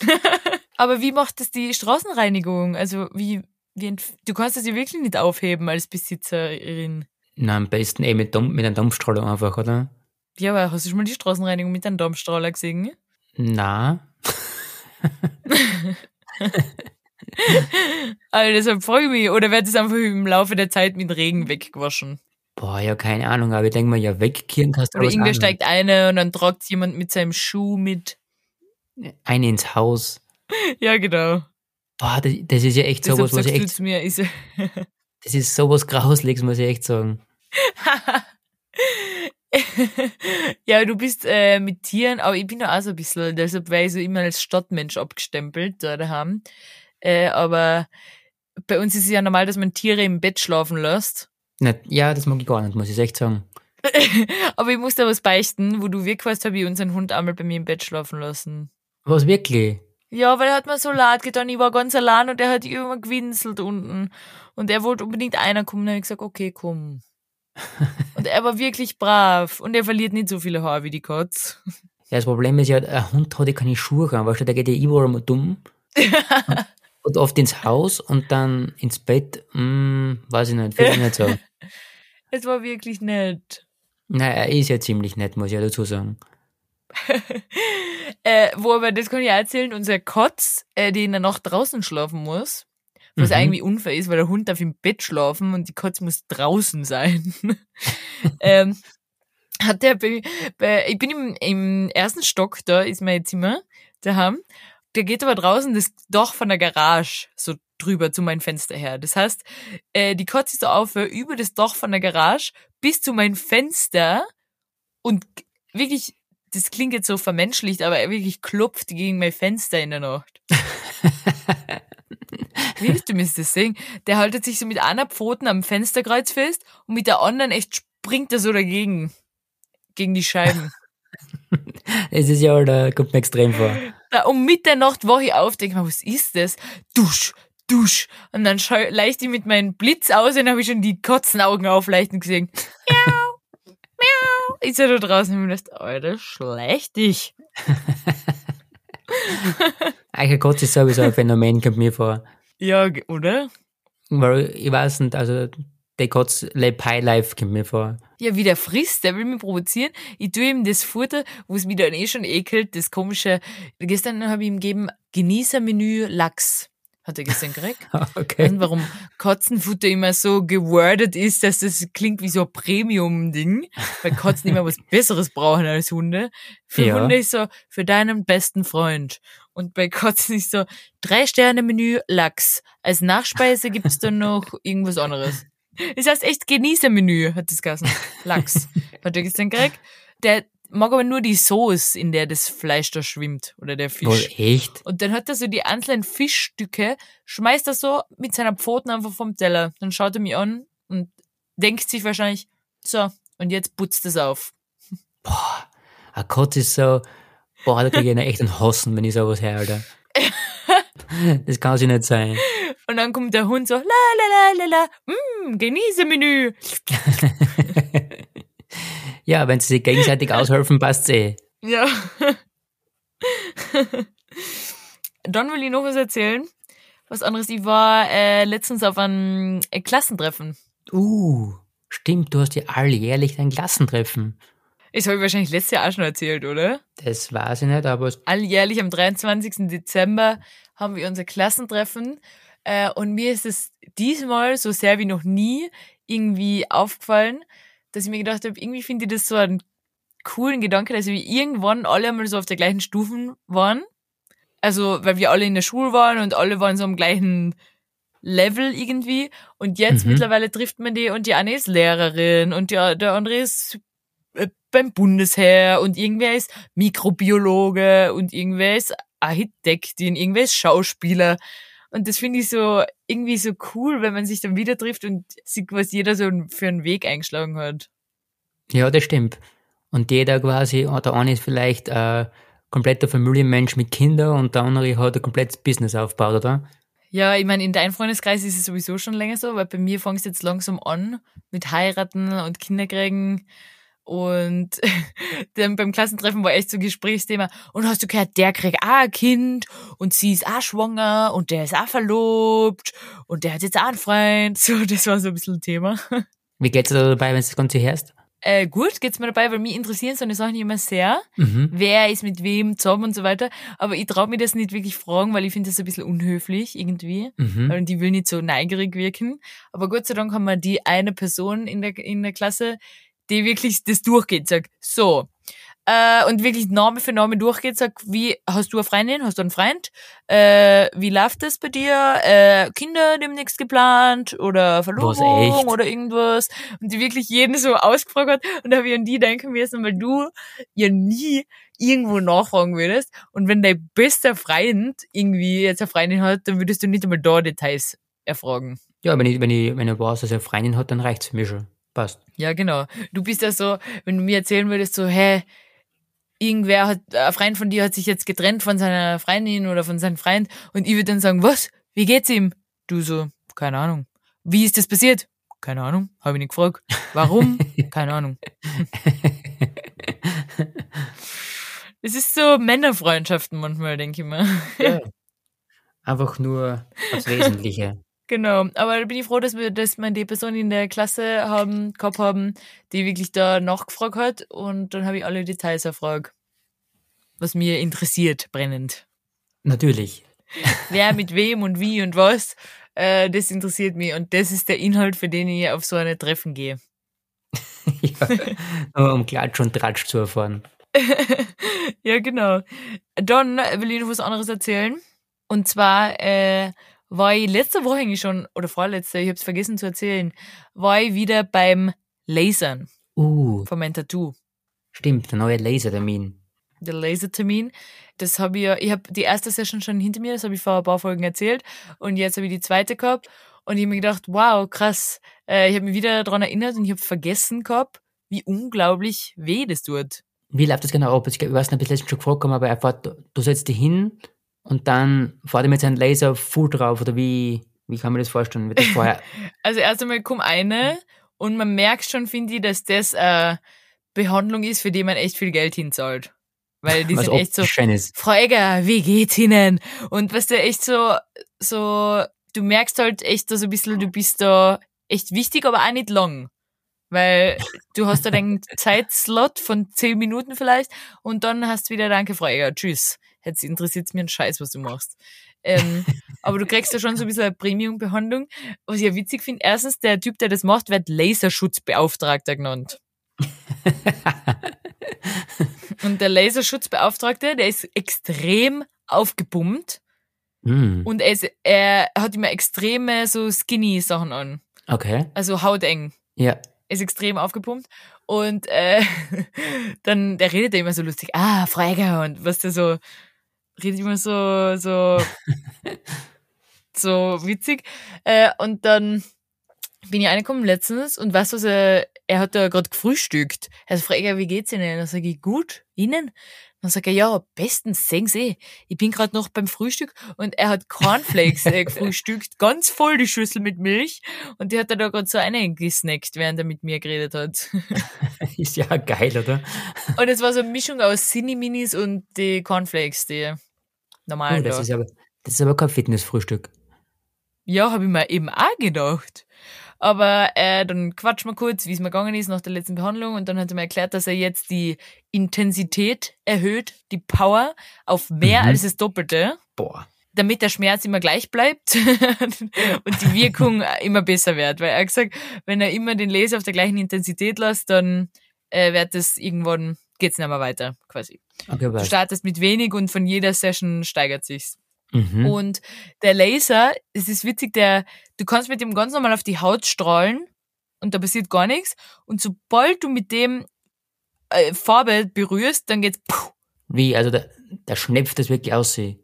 [LAUGHS] Aber wie macht das die Straßenreinigung? Also wie, wie du kannst das ja wirklich nicht aufheben als Besitzerin. Na, am besten eh mit, mit einem Dampfstrahler einfach, oder? Ja, aber hast du schon mal die Straßenreinigung mit einem Dampfstrahler gesehen? Na, [LAUGHS] Also deshalb freue ich mich. Oder wird es einfach im Laufe der Zeit mit Regen weggewaschen? boah, ja, keine Ahnung, aber ich denke mal, ja, wegkehren kannst du Oder irgendwer steigt eine und dann tragt jemand mit seinem Schuh mit. Eine ins Haus. Ja, genau. Boah, das, das ist ja echt sowas, was ich echt, mir, so, [LAUGHS] das ist sowas Grausliches, muss ich echt sagen. [LAUGHS] ja, du bist äh, mit Tieren, aber ich bin ja auch so ein bisschen, deshalb wäre ich so immer als Stadtmensch abgestempelt da daheim. Äh, aber bei uns ist es ja normal, dass man Tiere im Bett schlafen lässt. Na, ja, das mag ich gar nicht, muss ich echt sagen. [LAUGHS] Aber ich muss da was beichten, wo du weg warst, habe ich unseren Hund einmal bei mir im Bett schlafen lassen. Was wirklich? Ja, weil er hat mir so leid getan, ich war ganz allein und er hat immer gewinselt unten. Und er wollte unbedingt einer kommen, dann habe ich gesagt, okay, komm. [LAUGHS] und er war wirklich brav und er verliert nicht so viele Haare wie die Katz. Ja, das Problem ist ja, ein Hund hat ja keine Schuhe an, weißt du, der geht ja überall mal dumm. [LAUGHS] und oft ins Haus und dann ins Bett, hm, weiß ich nicht, finde ich nicht so. [LAUGHS] Es war wirklich nett. Nein, er ist ja ziemlich nett, muss ich ja dazu sagen. [LAUGHS] Äh, wo aber, das kann ich auch erzählen, unser Kotz, äh, die in der Nacht draußen schlafen muss, was Mhm. irgendwie unfair ist, weil der Hund darf im Bett schlafen und die Kotz muss draußen sein. [LAUGHS] ähm, hat der bei, bei, ich bin im, im ersten Stock, da ist mein Zimmer daheim. Der geht aber draußen das Dach von der Garage so drüber zu meinem Fenster her. Das heißt, äh, die Kotz ist so auf über das Dach von der Garage bis zu mein Fenster und wirklich, das klingt jetzt so vermenschlicht, aber er wirklich klopft gegen mein Fenster in der Nacht. [LAUGHS] Wie willst du mir das sehen? Der haltet sich so mit einer Pfoten am Fensterkreuz fest und mit der anderen echt springt er so dagegen. Gegen die Scheiben. [LAUGHS] Es ist ja, da kommt mir extrem vor. Da, um Mitternacht wache ich auf, denke mir, was ist das? Dusch, dusch. Und dann schau, leicht ich mit meinem Blitz aus und dann habe ich schon die Kotzenaugen aufleuchten gesehen. Miau. [LAUGHS] Ist er da draußen und ich [LAUGHS] dachte, Alter, schlecht dich. Eicher Gott ist sowieso ein Phänomen, kommt mir vor. Ja, oder? Weil ich weiß nicht, also der Gott lebt Highlife, kommt mir vor. Ja, wie der frisst, der will mich provozieren. Ich tue ihm das Futter, wo es mich dann eh schon ekelt, das komische. Gestern habe ich ihm gegeben Genießermenü Lachs. Hat er gestern gekriegt. [LAUGHS] Okay. Und warum Katzenfutter immer so gewordet ist, dass das klingt wie so ein Premium-Ding, weil Katzen immer was Besseres brauchen als Hunde. Für Ja. Hunde ist so, für deinen besten Freund. Und bei Katzen ist so, drei Sterne Menü Lachs. Als Nachspeise gibt's dann noch irgendwas anderes. Das heißt echt Genießermenü, hat das geheißen. Lachs. Hat er gestern gekriegt. Der mag aber nur die Sauce, in der das Fleisch da schwimmt. Oder der Fisch. Wohl echt? Und dann hat er so die einzelnen Fischstücke, schmeißt er so mit seiner Pfoten einfach vom Teller. Dann schaut er mich an und denkt sich wahrscheinlich, so, und jetzt putzt es auf. Ein Gott ist so, boah, da krieg ich einen echten Hassen, wenn ich sowas höre, Alter. [LAUGHS] Das kann sich nicht sein. Und dann kommt der Hund so, la la la la la, mm, Genießemenü. [LAUGHS] Ja, wenn sie sich gegenseitig aushelfen, passt's eh. Ja. [LAUGHS] dann will ich noch was erzählen. Was anderes, ich war äh, letztens auf einem äh, Klassentreffen. Uh, stimmt, du hast ja alljährlich dein Klassentreffen. Das habe ich wahrscheinlich letztes Jahr auch schon erzählt, oder? Das weiß ich nicht, aber es- alljährlich am 23. Dezember haben wir unser Klassentreffen. Äh, und mir ist es diesmal so sehr wie noch nie irgendwie aufgefallen, dass ich mir gedacht habe, irgendwie finde ich das so einen coolen Gedanke, dass wir irgendwann alle einmal so auf der gleichen Stufen waren. Also, weil wir alle in der Schule waren und alle waren so am gleichen Level irgendwie. Und jetzt Mhm. mittlerweile trifft man die und die eine ist Lehrerin und die, der andere ist äh, beim Bundesheer und irgendwer ist Mikrobiologe und irgendwer ist Architektin, irgendwer ist Schauspieler. Und das finde ich so irgendwie so cool, wenn man sich dann wieder trifft und sieht, was jeder so für einen Weg eingeschlagen hat. ja, das stimmt. Und jeder quasi, der eine ist vielleicht ein kompletter Familienmensch mit Kindern und der andere hat ein komplettes Business aufgebaut, oder? Ja, ich meine, in deinem Freundeskreis ist es sowieso schon länger so, weil bei mir fängt es jetzt langsam an mit heiraten und Kinderkriegen. Und [LAUGHS] dann beim Klassentreffen war echt so ein Gesprächsthema. Und hast du gehört, der kriegt auch ein Kind und sie ist auch schwanger und der ist auch verlobt und der hat jetzt auch einen Freund. [LAUGHS] So, das war so ein bisschen ein Thema. [LAUGHS] Wie geht's dir da dabei, wenn du das Ganze hörst? äh, gut geht's mir dabei, weil mich interessieren so eine Sachen immer sehr. Mhm. Wer ist mit wem zusammen und so weiter. Aber ich traue mir das nicht wirklich fragen, weil ich finde das ein bisschen unhöflich irgendwie. Mhm. Und die will nicht so neigerig wirken. Aber Gott sei Dank haben wir die eine Person in der, in der Klasse, die wirklich das durchgeht, sagt, so, äh, und wirklich Name für Name durchgeht, sagt, wie, hast du eine Freundin, hast du einen Freund, äh, wie läuft das bei dir, äh, Kinder demnächst geplant oder Verlobung oder irgendwas? Und die wirklich jeden so ausgefragt hat. Und da habe ich an die denken müssen, weil du ja nie irgendwo nachfragen würdest. Und wenn dein bester Freund irgendwie jetzt eine Freundin hat, dann würdest du nicht einmal da Details erfragen. Ja, wenn ich, wenn ich, wenn ich weiß, dass er eine Freundin hat, dann reicht's mich schon. Passt. Ja, genau. Du bist ja so, wenn du mir erzählen würdest, so, hä, irgendwer hat, ein Freund von dir hat sich jetzt getrennt von seiner Freundin oder von seinem Freund und ich würde dann sagen, was? Wie geht's ihm? Du so, keine Ahnung. Wie ist das passiert? Keine Ahnung, habe ich nicht gefragt. Warum? [LAUGHS] keine Ahnung. Es ist so Männerfreundschaften manchmal, denke ich mal. Ja. Einfach nur das Wesentliche. Genau, aber da bin ich froh, dass wir, dass wir die Person in der Klasse haben, gehabt haben, die wirklich da nachgefragt hat und dann habe ich alle Details erfragt. Was mir interessiert, brennend. Natürlich. [LAUGHS] Wer mit wem und wie und was, äh, das interessiert mich und das ist der Inhalt, für den ich auf so eine Treffen gehe. [LAUGHS] ja. Nur um Klatsch und Tratsch zu erfahren. [LAUGHS] ja, genau. Dann will ich noch was anderes erzählen. Und zwar äh, war ich letzte Woche eigentlich schon, oder vorletzte, ich habe es vergessen zu erzählen, war ich wieder beim Lasern Uh, von meinem Tattoo. stimmt, der neue Lasertermin. Der Lasertermin. Das habe ich ja, ich habe die erste Session schon hinter mir, das habe ich vor ein paar Folgen erzählt. Und jetzt habe ich die zweite gehabt. Und ich habe mir gedacht, wow, krass. Äh, ich habe mich wieder daran erinnert und ich habe vergessen gehabt, wie unglaublich weh das tut. Wie läuft das genau ab? Ich weiß nicht, ob ich letztens schon gefragt habe, aber er fährt, du setzt dich hin und dann fährt er mit seinem Laser full drauf oder wie, wie kann man das vorstellen? Das vorher, [LAUGHS] Also erst einmal kommt eine und man merkt schon, finde ich, dass das äh, Behandlung ist, für die man echt viel Geld hinzahlt. Weil die was sind echt so, optisch schön ist? Frau Egger, wie geht's Ihnen? Und was du echt so, so, du merkst halt echt so ein bisschen, du bist da echt wichtig, aber auch nicht lang. Weil du hast da deinen [LAUGHS] Zeitslot von zehn Minuten vielleicht und dann hast du wieder Danke, Frau Egger, tschüss. Jetzt interessiert's mir einen Scheiß, was du machst. Ähm, aber du [LAUGHS] kriegst da schon so ein bisschen eine Premium-Behandlung. Was ich ja witzig finde, erstens, der Typ, der das macht, wird Laserschutzbeauftragter genannt. [LAUGHS] Und der Laserschutzbeauftragte, der ist extrem aufgepumpt Hm, und er, ist, er hat immer extreme so skinny Sachen an. okay. Also hauteng. Ja. Er ist extrem aufgepumpt. Und äh, [LAUGHS] dann, der redet ja immer so lustig, ah, Freiger und was der so, redet immer so, so, [LAUGHS] so witzig. Äh, und dann bin ich reingekommen letztens und weißt du, was er, er hat da gerade gefrühstückt. Er Freiger, wie geht's Ihnen? Dann sage ich, gut, Ihnen? Dann sagt er, ja, bestens, sehen Sie. Ich bin gerade noch beim Frühstück und er hat Cornflakes äh, [LAUGHS] gefrühstückt, ganz voll die Schüssel mit Milch und die hat er da gerade so eine gesnackt, während er mit mir geredet hat. [LAUGHS] Ist ja geil, oder? Und es war so eine Mischung aus Cine-Minis und die Cornflakes, die normalen Oh, das da. ist aber, das ist aber kein Fitnessfrühstück. Ja, habe ich mir eben auch gedacht. Aber äh, dann quatschen wir kurz, wie es mir gegangen ist nach der letzten Behandlung und dann hat er mir erklärt, dass er jetzt die Intensität erhöht, die Power auf mehr Mhm. als das Doppelte, Boah. damit der Schmerz immer gleich bleibt [LAUGHS] und die Wirkung immer besser wird. Weil er hat gesagt, wenn er immer den Laser auf der gleichen Intensität lässt, dann äh, wird das irgendwann, geht's nicht mehr weiter, quasi. Okay, Du startest mit wenig und von jeder Session steigert sich's. Mhm. Und der Laser, es ist witzig, der, du kannst mit dem ganz normal auf die Haut strahlen und da passiert gar nichts. Und sobald du mit dem äh, Farbe berührst, dann geht's puh. Wie, also da, da schnepft das wirklich aus. sie.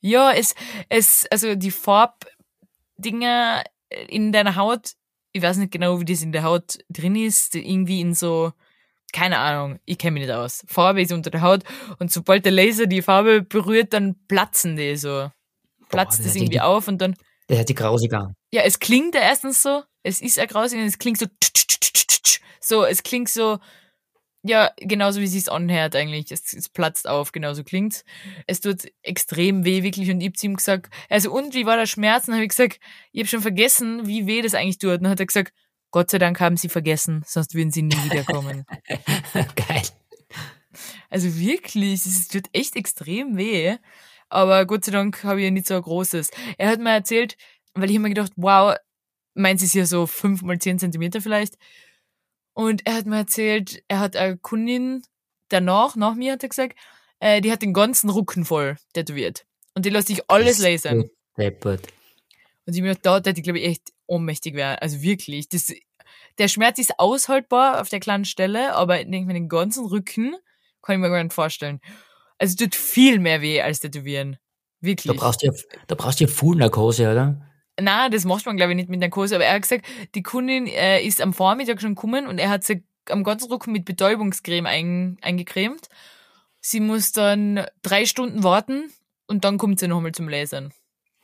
Ja, es, es, also die Farbdinger in deiner Haut, ich weiß nicht genau, wie das in der Haut drin ist, irgendwie in so, keine Ahnung, ich kenne mich nicht aus. Farbe ist unter der Haut und sobald der Laser die Farbe berührt, dann platzen die so. Platzt das das irgendwie die- auf und dann Das hat sich grausig an. Ja, es klingt ja erstens so, es ist ja grausig und es klingt so, so, es klingt so, ja, genauso wie es sich anhört eigentlich. Es, es platzt auf, genauso klingt's. Es tut extrem weh, wirklich, und ich hab zu ihm gesagt, also, und wie war der Schmerz? Und hab ich gesagt, ich hab schon vergessen, wie weh das eigentlich tut. Und dann hat er gesagt, Gott sei Dank haben sie vergessen, sonst würden sie nie wiederkommen. [LAUGHS] Geil. Also wirklich, es tut echt extrem weh. Aber Gott sei Dank habe ich ja nicht so ein großes. Er hat mir erzählt, weil ich mir gedacht, wow, meins ist ja so fünf mal zehn Zentimeter vielleicht. Und er hat mir erzählt, er hat eine Kundin danach, nach mir hat er gesagt, äh, die hat den ganzen Rücken voll tätowiert. Und die lässt sich alles lasern. Deppert. Und ich mir da hätte ich, glaube ich, echt ohnmächtig werden. Also wirklich. Das, der Schmerz ist aushaltbar auf der kleinen Stelle, aber mir, den ganzen Rücken kann ich mir gar nicht vorstellen. Also es tut viel mehr weh als tätowieren. Wirklich. Da brauchst du ja, da brauchst du ja Full-Narkose, oder? Na, das macht man, glaube ich, nicht mit Narkose. Aber er hat gesagt, die Kundin äh, ist am Vormittag schon gekommen und er hat sie am ganzen Rücken mit Betäubungscreme ein, eingecremt. Sie muss dann drei Stunden warten und dann kommt sie nochmal zum Lasern.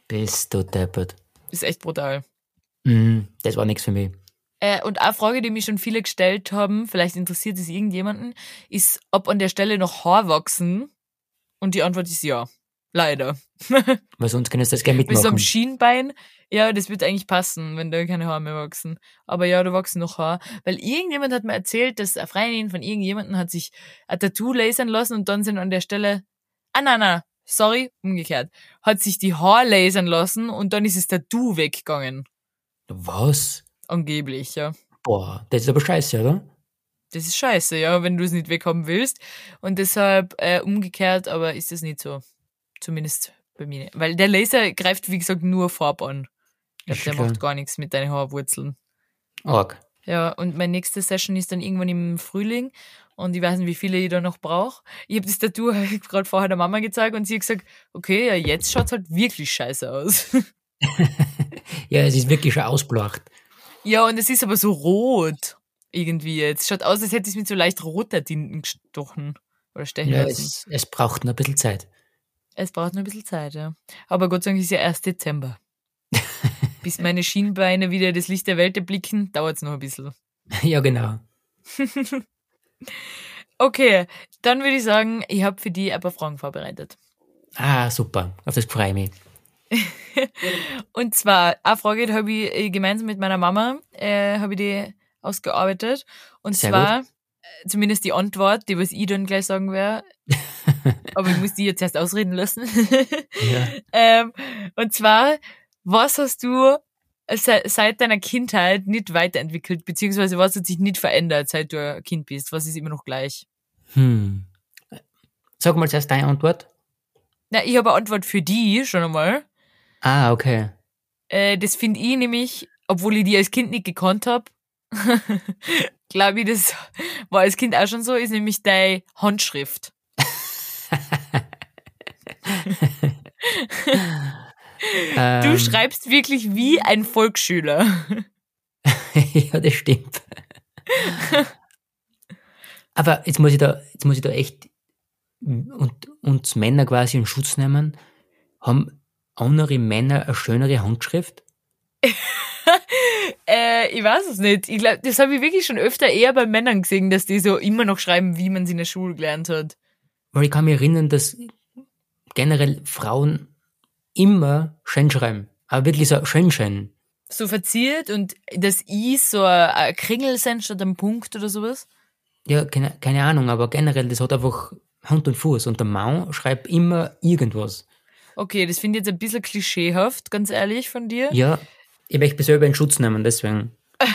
Bist du deppert. Ist echt brutal. Mhm, das war nichts für mich. Äh, und eine Frage, die mich schon viele gestellt haben, vielleicht interessiert es irgendjemanden, ist, ob an der Stelle noch Haar wachsen. Und die Antwort ist ja. Leider. [LAUGHS] Weil sonst könntest du das gerne Mit so einem mitmachen. Schienbein, ja, das wird eigentlich passen, wenn da keine Haare mehr wachsen. Aber ja, da wachsen noch Haare. Weil irgendjemand hat mir erzählt, dass eine Freundin von irgendjemandem hat sich ein Tattoo lasern lassen und dann sind an der Stelle, ah, nein, nein, sorry, umgekehrt, hat sich die Haare lasern lassen und dann ist das Tattoo weggegangen. Was? Angeblich, ja. Boah, das ist aber scheiße, oder? Das ist scheiße, ja, wenn du es nicht weghaben willst. Und deshalb äh, umgekehrt, aber ist es nicht so. Zumindest bei mir. nicht. Weil der Laser greift, wie gesagt, nur Farb an. Ich glaub, der klar. macht gar nichts mit deinen Haarwurzeln. Arg. Ja, und meine nächste Session ist dann irgendwann im Frühling. Und ich weiß nicht, wie viele ich da noch brauche. Ich habe das Tattoo [LAUGHS] gerade vorher der Mama gezeigt und sie hat gesagt, okay, ja, jetzt schaut's halt wirklich scheiße aus. [LAUGHS] Ja, es ist wirklich schon ausblacht. ja, und es ist aber so rot. Irgendwie jetzt. Schaut aus, als hätte ich es mit so leicht roter Tinten gestochen. Oder stechen Ja, lassen. es, es braucht noch ein bisschen Zeit. Es braucht noch ein bisschen Zeit, ja. Aber Gott sei Dank ist ja erst Dezember. [LAUGHS] Bis meine Schienbeine wieder das Licht der Welt erblicken, dauert's noch ein bisschen. Ja, genau. Okay, dann würde ich sagen, ich habe für die ein paar Fragen vorbereitet. Ah, super. Auf das freue ich mich. [LAUGHS] Und zwar, eine Frage, habe ich äh, gemeinsam mit meiner Mama, äh, habe ich die ausgearbeitet. Und Sehr zwar, äh, zumindest die Antwort, die was ich dann gleich sagen werde. [LAUGHS] Aber ich muss die jetzt erst ausreden lassen. Ja. [LAUGHS] ähm, und zwar, was hast du seit deiner Kindheit nicht weiterentwickelt, beziehungsweise was hat sich nicht verändert, seit du ein Kind bist? Was ist immer noch gleich? Hm. Sag mal zuerst deine Antwort. Na, ich habe eine Antwort für die schon einmal. Ah, okay. Äh, das finde ich nämlich, obwohl ich die als Kind nicht gekannt habe, [LAUGHS] glaube ich, das war als Kind auch schon so, ist nämlich deine Handschrift. [LAUGHS] [LAUGHS] Du Ähm, schreibst wirklich wie ein Volksschüler. [LAUGHS] ja, das stimmt. Aber jetzt muss ich da, jetzt muss ich da echt und, uns Männer quasi in Schutz nehmen. Haben andere Männer eine schönere Handschrift? [LAUGHS] Äh, ich weiß es nicht. Ich glaube, das habe ich wirklich schon öfter eher bei Männern gesehen, dass die so immer noch schreiben, wie man sie in der Schule gelernt hat. Weil ich kann mich erinnern, dass generell Frauen immer schön schreiben. Aber wirklich so schön schön. So verziert und das I so ein Kringel sein statt einem Punkt oder sowas. Ja, keine, keine Ahnung, aber generell, das hat einfach Hand und Fuß. Und der Mann schreibt immer irgendwas. Okay, das finde ich jetzt ein bisschen klischeehaft, ganz ehrlich von dir. Ja, ich möchte mich selber in Schutz nehmen, deswegen. [LAUGHS]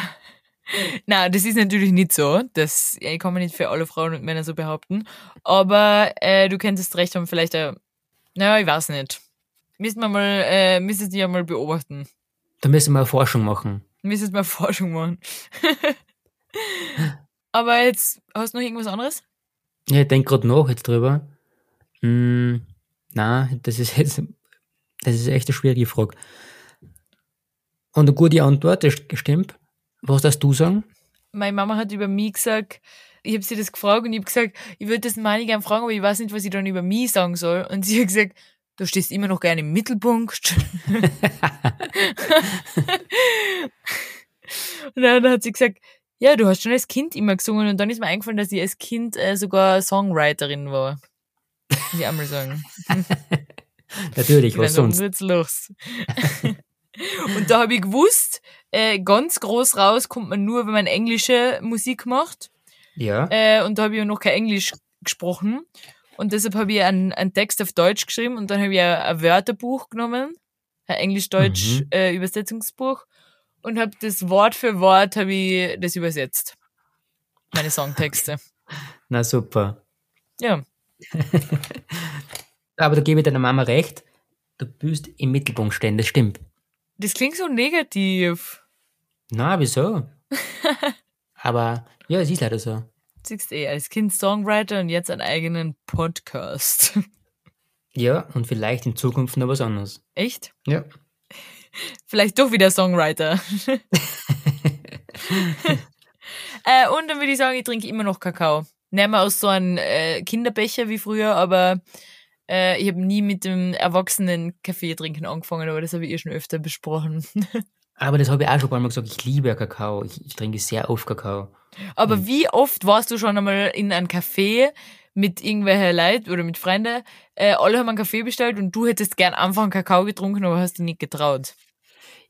Na, das ist natürlich nicht so. Das ich kann man nicht für alle Frauen und Männer so behaupten. Aber äh, du könntest recht haben, vielleicht, äh, naja, ich weiß nicht. Müssen wir mal, äh, müsstest du ja mal beobachten. Da müssen wir Forschung machen. Müsstest mal Forschung machen. [LAUGHS] Aber jetzt, hast du noch irgendwas anderes? Ja, ich denke gerade nach jetzt drüber. Hm, na, das ist jetzt, das ist echt eine schwierige Frage. Und eine gute Antwort, das stimmt. Was darfst du sagen? Meine Mama hat über mich gesagt, ich habe sie das gefragt und ich habe gesagt, ich würde das mal gerne fragen, aber ich weiß nicht, was ich dann über mich sagen soll. Und sie hat gesagt, du stehst immer noch gerne im Mittelpunkt. [LAUGHS] und dann hat sie gesagt, ja, du hast schon als Kind immer gesungen und dann ist mir eingefallen, dass ich als Kind äh, sogar Songwriterin war. Muss ich einmal sagen. [LAUGHS] Natürlich, Ich was sonst? jetzt los. [LAUGHS] und da habe ich gewusst, Äh, ganz groß raus kommt man nur, wenn man englische Musik macht. Ja. Äh, und da habe ich ja noch kein Englisch gesprochen. Und deshalb habe ich einen, einen Text auf Deutsch geschrieben und dann habe ich ein, ein Wörterbuch genommen, ein Englisch-Deutsch Mhm. äh, Übersetzungsbuch und habe das Wort für Wort habe ich das übersetzt. Meine Songtexte. [LAUGHS] Na super. Ja. [LAUGHS] Aber da gebe ich deiner Mama recht. Du bist im Mittelpunkt stehen, das stimmt. Das klingt so negativ. Na, wieso? [LAUGHS] Aber ja, es ist leider so. Siehst eh, als Kind Songwriter und jetzt einen eigenen Podcast. [LAUGHS] Ja, und vielleicht in Zukunft noch was anderes. Echt? Ja. [LAUGHS] Vielleicht doch wieder Songwriter. [LAUGHS] äh, und dann würde ich sagen, ich trinke immer noch Kakao. Nicht mehr aus so einem äh, Kinderbecher wie früher, aber äh, ich habe nie mit dem erwachsenen Kaffee trinken angefangen, aber das habe ich eh schon öfter besprochen. Aber das habe ich auch schon ein paar Mal gesagt, ich liebe Kakao. Ich, ich trinke sehr oft Kakao. Aber wie oft warst du schon einmal in einem Café mit irgendwelchen Leuten oder mit Freunden, äh, alle haben einen Kaffee bestellt und du hättest gern einfach einen Kakao getrunken, aber hast dich nicht getraut.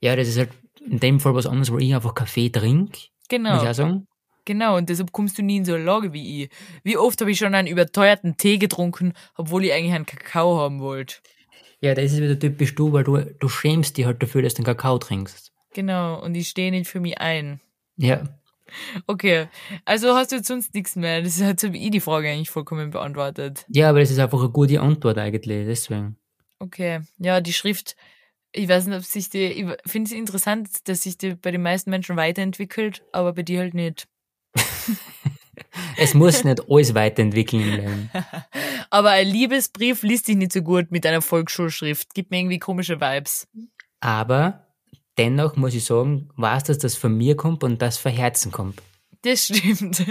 Ja, das ist halt in dem Fall was anderes, wo ich einfach Kaffee trinke, muss Genau. ich auch sagen. Genau, und deshalb kommst du nie in so eine Lage wie ich. Wie oft habe ich schon einen überteuerten Tee getrunken, obwohl ich eigentlich einen Kakao haben wollte. Ja, das ist wieder typisch du, weil du, du schämst dich halt dafür, dass du einen Kakao trinkst. Genau, und ich stehe nicht für mich ein. Ja. Okay, also hast du jetzt sonst nichts mehr. Das hat so wie ich die Frage eigentlich vollkommen beantwortet. Ja, aber das ist einfach eine gute Antwort eigentlich, deswegen. Okay, ja, die Schrift, ich weiß nicht, ob sich die, ich finde es interessant, dass sich die bei den meisten Menschen weiterentwickelt, aber bei dir halt nicht. [LAUGHS] Es muss nicht alles weiterentwickeln im Leben. [LAUGHS] Aber ein Liebesbrief liest sich nicht so gut mit einer Volksschulschrift. Gibt mir irgendwie komische Vibes. Aber dennoch muss ich sagen, weiß, dass das von mir kommt und das von Herzen kommt. Das stimmt. [LAUGHS]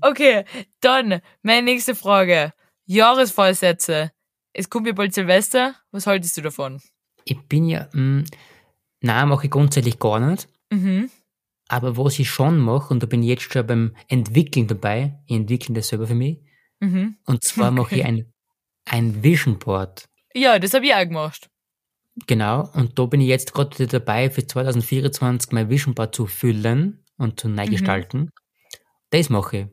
okay, dann meine nächste Frage. Jahresvorsätze. Es kommt ja bald Silvester. Was haltest du davon? Ich bin ja, mh, nein, mache ich grundsätzlich gar nicht. Mhm. Aber was ich schon mache, und da bin ich jetzt schon beim Entwickeln dabei, ich entwickle das selber für mich, Mhm. und zwar mache ich ein, ein Vision Board. Ja, das habe ich auch gemacht. Genau, und da bin ich jetzt gerade dabei, für 2024 mein Vision Board zu füllen und zu neu gestalten. Das mache ich.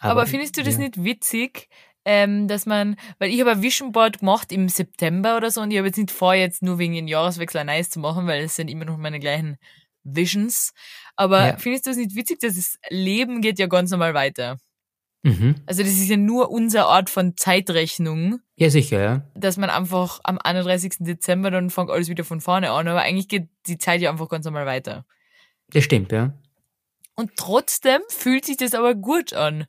Aber, findest du das ja. nicht witzig, ähm, dass man, weil ich habe ein Vision Board gemacht im September oder so und ich habe jetzt nicht vor, jetzt nur wegen dem Jahreswechsel ein neues zu machen, weil es sind immer noch meine gleichen Visions. Aber Ja. findest du das nicht witzig, dass das Leben geht ja ganz normal weiter? Mhm. Also das ist ja nur unsere Art von Zeitrechnung, Ja, sicher, ja. dass man einfach am 31. Dezember dann fängt alles wieder von vorne an, aber eigentlich geht die Zeit ja einfach ganz normal weiter. Das stimmt, ja. Und trotzdem fühlt sich das aber gut an.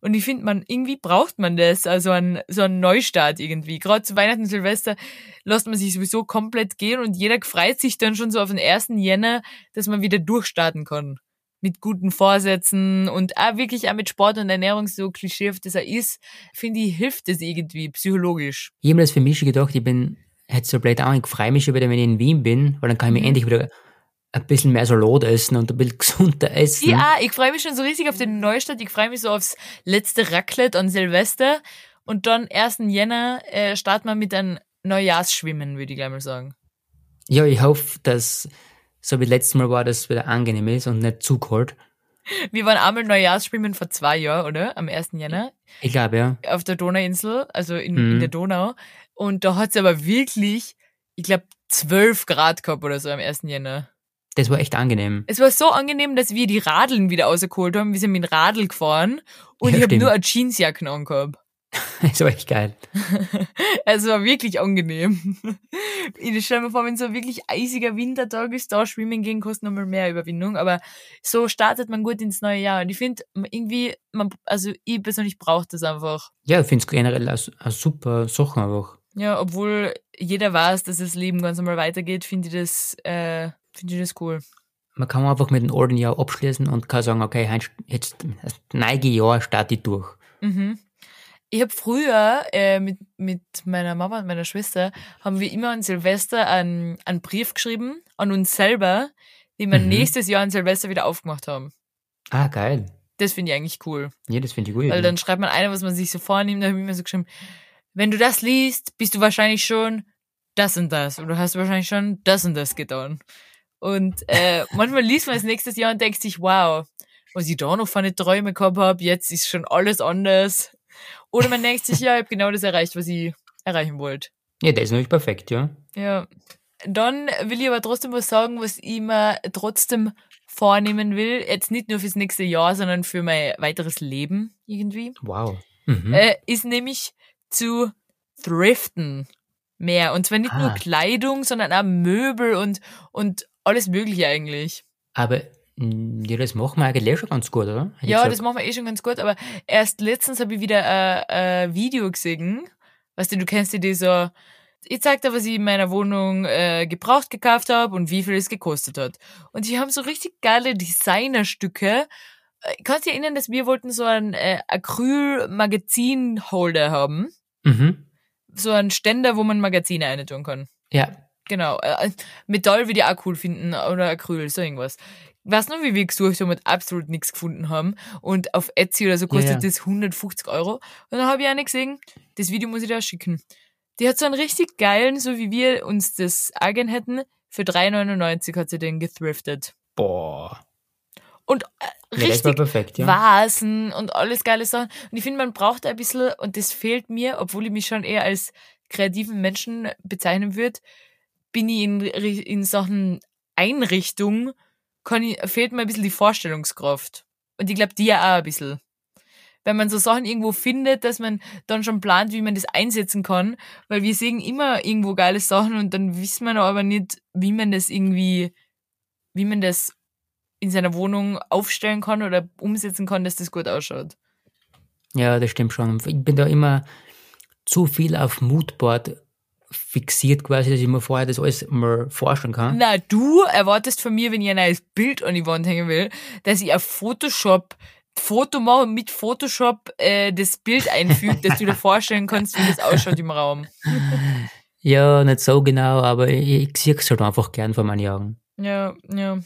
Und ich finde, man, irgendwie braucht man das, also ein, so ein Neustart irgendwie. Gerade zu Weihnachten und Silvester lässt man sich sowieso komplett gehen und jeder freut sich dann schon so auf den 1. Jänner, dass man wieder durchstarten kann. Mit guten Vorsätzen und auch wirklich auch mit Sport und Ernährung, so klischeehaft das auch ist, finde ich, hilft das irgendwie psychologisch. Ich habe mir das für mich schon gedacht, ich bin jetzt so blöd auch, ich freue mich schon wieder, wenn ich in Wien bin, weil dann kann ich mir Mhm. endlich wieder ein bisschen mehr Salat essen und ein bisschen [LAUGHS] gesunder essen. Ja, ich freue mich schon so richtig auf den Neustart. Ich freue mich so aufs letzte Raclette an Silvester. Und dann 1. Jänner äh, starten wir mit einem Neujahrsschwimmen, würde ich gleich mal sagen. Ja, ich hoffe, dass so wie letztes Mal war, dass es wieder angenehm ist und nicht zu kalt. Wir waren einmal Neujahrsschwimmen vor zwei Jahren, oder? Am 1. Jänner Ich glaube, ja. auf der Donauinsel, also in, Mhm. in der Donau. Und da hat es aber wirklich, ich glaube, 12 Grad gehabt oder so am 1. Jänner. Das war echt angenehm. Es war so angenehm, dass wir die Radeln wieder rausgeholt haben. Wir sind mit dem Radl gefahren und Ja, ich habe nur eine Jeansjacken angehabt. [LAUGHS] Das war echt geil. [LAUGHS] Es war wirklich angenehm. Ich stelle mir vor, wenn so ein wirklich eisiger Wintertag ist, da schwimmen gehen kostet nochmal mehr Überwindung, aber so startet man gut ins neue Jahr. Und ich finde, irgendwie, man, also ich persönlich brauche das einfach. Ja, ich finde es generell eine, eine super Sache einfach. Ja, obwohl jeder weiß, dass das Leben ganz normal weitergeht, finde ich das, äh, finde ich das cool. Man kann einfach mit dem alten Jahr abschließen und kann sagen, okay, jetzt- neue Jahr starte ich durch. Mhm. Ich habe früher äh, mit, mit meiner Mama und meiner Schwester, haben wir immer an Silvester einen, einen Brief geschrieben an uns selber, den wir Mhm. nächstes Jahr an Silvester wieder aufgemacht haben. Ah, geil. Das finde ich eigentlich cool. Ja, das finde ich gut. Weil dann schreibt man eine, was man sich so vornimmt, da habe ich mir so geschrieben, wenn du das liest, bist du wahrscheinlich schon das und das. Und du hast wahrscheinlich schon das und das getan. Und äh, [LAUGHS] manchmal liest man es nächstes Jahr und denkt sich, wow, was ich da noch für eine Träume gehabt habe, jetzt ist schon alles anders. Oder man denkt sich, ja, ich habe genau das erreicht, was ich erreichen wollte. Ja, das ist natürlich perfekt, ja. Ja. Dann will ich aber trotzdem was sagen, was ich mir trotzdem vornehmen will. Jetzt nicht nur fürs nächste Jahr, sondern für mein weiteres Leben irgendwie. Wow. Mhm. Äh, ist nämlich zu thriften mehr. Und zwar nicht nur Ah. Kleidung, sondern auch Möbel und, und alles Mögliche eigentlich. Aber ja, das machen wir eigentlich schon ganz gut, oder? Hätte Ja, das machen wir eh schon ganz gut, aber erst letztens habe ich wieder ein, ein Video gesehen. Weißt du, du kennst ja die so, ich zeig dir, was ich in meiner Wohnung äh, gebraucht gekauft habe und wie viel es gekostet hat. Und die haben so richtig geile Designerstücke. Äh, Kannst du dich erinnern, dass wir wollten so einen äh, Acryl-Magazin-Holder haben? Mhm. So einen Ständer, wo man Magazine reintun kann. Ja. Genau. Äh, Metall würde ich auch cool finden oder Acryl, so irgendwas. Weißt du noch, wie wir gesucht haben und absolut nichts gefunden haben? Und auf Etsy oder so kostet Ja, ja. das 150 Euro. Und dann habe ich eine gesehen, das Video muss ich dir schicken. Die hat so einen richtig geilen, so wie wir uns das eigen hätten, für 3,99 hat sie den gethriftet. Boah. Und äh, Ja, richtig perfekt, ja. Vasen und alles geile Sachen. Und ich finde, man braucht ein bisschen, und das fehlt mir, obwohl ich mich schon eher als kreativen Menschen bezeichnen würde, bin ich in, in Sachen Einrichtung, kann ich, fehlt mir ein bisschen die Vorstellungskraft. Und ich glaube, die ja auch ein bisschen. Wenn man so Sachen irgendwo findet, dass man dann schon plant, wie man das einsetzen kann, weil wir sehen immer irgendwo geile Sachen und dann wissen wir aber nicht, wie man das irgendwie, wie man das in seiner Wohnung aufstellen kann oder umsetzen kann, dass das gut ausschaut. Ja, das stimmt schon. Ich bin da immer zu viel auf Moodboard fixiert quasi, dass ich mir vorher das alles mal vorstellen kann. Na, du erwartest von mir, wenn ich ein neues Bild an die Wand hängen will, dass ich auf Photoshop Foto mache und mit Photoshop äh, das Bild einfüge, dass du dir [LAUGHS] vorstellen kannst, wie das ausschaut im Raum. Ja, nicht so genau, aber ich, ich sehe es halt einfach gern vor meinen Augen. Ja, ja.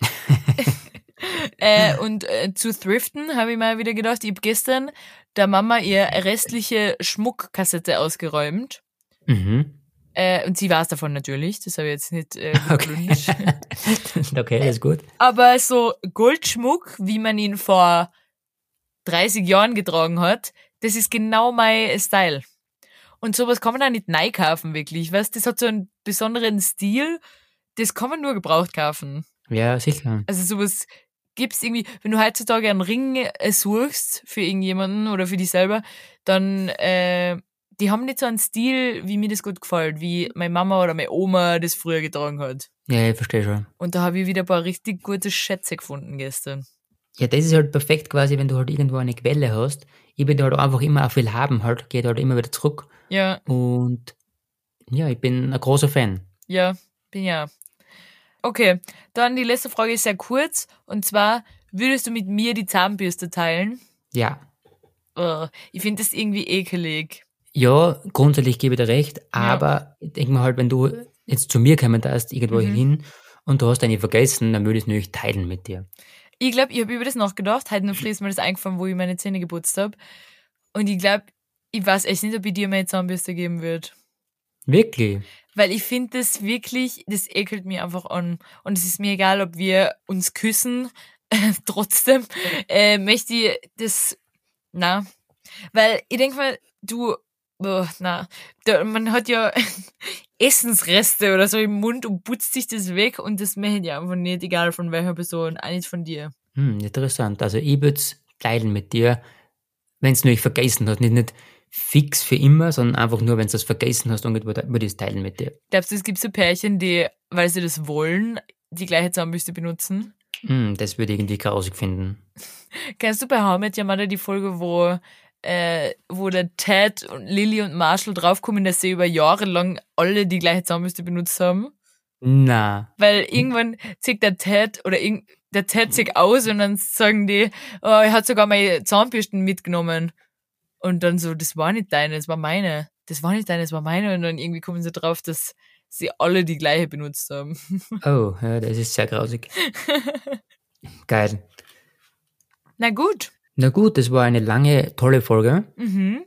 [LAUGHS] äh, und äh, zu thriften habe ich mal wieder gedacht, ich habe gestern der Mama ihr restliche Schmuckkassette ausgeräumt. Mhm. Äh, und sie weiß davon natürlich, das habe ich jetzt nicht äh, [LAUGHS] Okay. gegründet. [LAUGHS] okay, ist gut. Aber so Goldschmuck, wie man ihn vor 30 Jahren getragen hat, das ist genau mein Style. Und sowas kann man auch nicht neu kaufen, wirklich. Weißt, das hat so einen besonderen Stil, das kann man nur gebraucht kaufen. Ja, sicher. Also sowas gibt's irgendwie, wenn du heutzutage einen Ring äh, suchst für irgendjemanden oder für dich selber, dann äh, die haben nicht so einen Stil, wie mir das gut gefällt, wie meine Mama oder meine Oma das früher getragen hat. Ja, ich verstehe schon. Und da habe ich wieder ein paar richtig gute Schätze gefunden gestern. Ja, das ist halt perfekt quasi, wenn du halt irgendwo eine Quelle hast. Ich bin halt einfach immer auch viel haben, halt, geht halt immer wieder zurück. Ja, Und ja, ich bin ein großer Fan. ja, bin ja. Okay, dann die letzte Frage ist sehr kurz. Und zwar, würdest du mit mir die Zahnbürste teilen? Ja. Ugh, ich finde das irgendwie ekelig. Ja, grundsätzlich gebe ich dir recht, aber ich denke mir halt, wenn du jetzt zu mir kommen darfst, irgendwo Mhm. hin und du hast eine vergessen, dann würde ich es natürlich teilen mit dir. Ich glaube, ich habe über das nachgedacht. Heute noch früh ist mir das eingefallen, wo ich meine Zähne geputzt habe. Und ich glaube, ich weiß echt nicht, ob ich dir meine Zahnbürste geben würde. Wirklich? Weil ich finde das wirklich, das ekelt mir einfach an. Und es ist mir egal, ob wir uns küssen. [LAUGHS] Trotzdem äh, möchte ich das, na. Weil ich denke mal, du, oh, na, da, man hat ja [LAUGHS] Essensreste oder so im Mund und putzt sich das weg und das möchte ich einfach nicht, egal von welcher Person, auch nicht von dir. Hm, interessant. Also ich würde es teilen mit dir, wenn es natürlich vergessen hast. Nicht, nicht fix für immer, sondern einfach nur, wenn du das vergessen hast, und würde ich es teilen mit dir. Glaubst du, es gibt so Pärchen, die, weil sie das wollen, die gleiche Zahnbürste benutzen? Hm, das würde ich irgendwie grausig finden. [LAUGHS] Kennst du bei How Met Your Mother die Folge, wo, äh, wo der Ted und Lily und Marshall draufkommen, dass sie über Jahre lang alle die gleiche Zahnbürste benutzt haben? Na, Weil irgendwann zieht der Ted oder irgend, der Ted zieht aus und dann sagen die, oh, er hat sogar meine Zahnbürsten mitgenommen. Und dann so, das war nicht deine, das war meine. Das war nicht deine, das war meine. Und dann irgendwie kommen sie drauf, dass sie alle die gleiche benutzt haben. [LAUGHS] oh, ja, das ist sehr grausig. Geil. Na gut. Na gut, das war eine lange, tolle Folge. Mhm.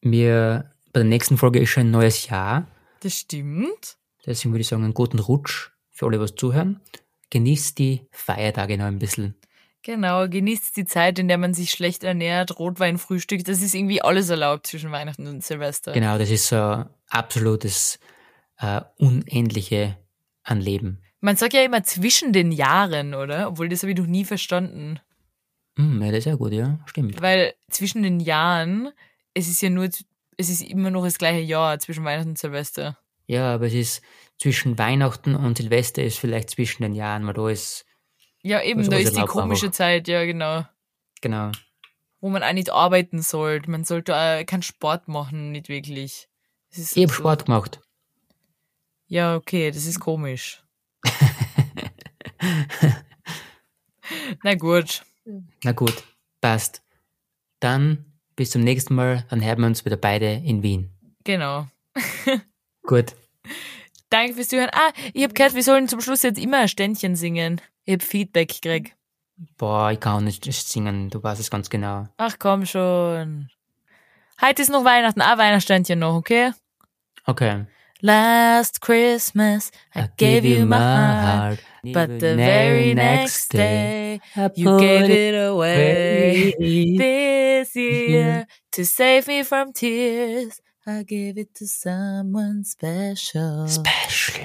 Wir, bei der nächsten Folge ist schon ein neues Jahr. Das stimmt. Deswegen würde ich sagen, einen guten Rutsch für alle, was zuhören. Genießt die Feiertage noch ein bisschen. Genau, genießt die Zeit, in der man sich schlecht ernährt, Rotwein frühstückt. Das ist irgendwie alles erlaubt zwischen Weihnachten und Silvester. Genau, das ist so ein absolutes äh, Unendliche an Leben. Man sagt ja immer zwischen den Jahren, oder? Obwohl, das habe ich noch nie verstanden. Hm, ja, das ist ja gut, ja, stimmt. Weil zwischen den Jahren, es ist ja nur, es ist immer noch das gleiche Jahr zwischen Weihnachten und Silvester. Ja, aber es ist zwischen Weihnachten und Silvester ist vielleicht zwischen den Jahren, weil da ist, Ja, eben, da ist die komische einfach. Zeit, ja, genau. genau. Wo man auch nicht arbeiten sollte. Man sollte auch keinen Sport machen, nicht wirklich. Ich hab so- Sport gemacht. Ja, okay, das ist komisch. [LAUGHS] Na gut. Na gut, passt. Dann bis zum nächsten Mal, dann hören wir uns wieder beide in Wien. Genau. [LAUGHS] Gut. Danke fürs Zuhören. Ah, ich habe gehört, wir sollen zum Schluss jetzt immer ein Ständchen singen. Ich hab Feedback gekriegt. Boah, ich kann nicht singen, du weißt es ganz genau. Ach komm schon. Heute ist noch Weihnachten. Ah, Weihnachtsständchen noch, okay? Okay. Last Christmas I gave you my heart, but the very next day you gave it away. This year to save me from tears, I gave it to someone special. Special.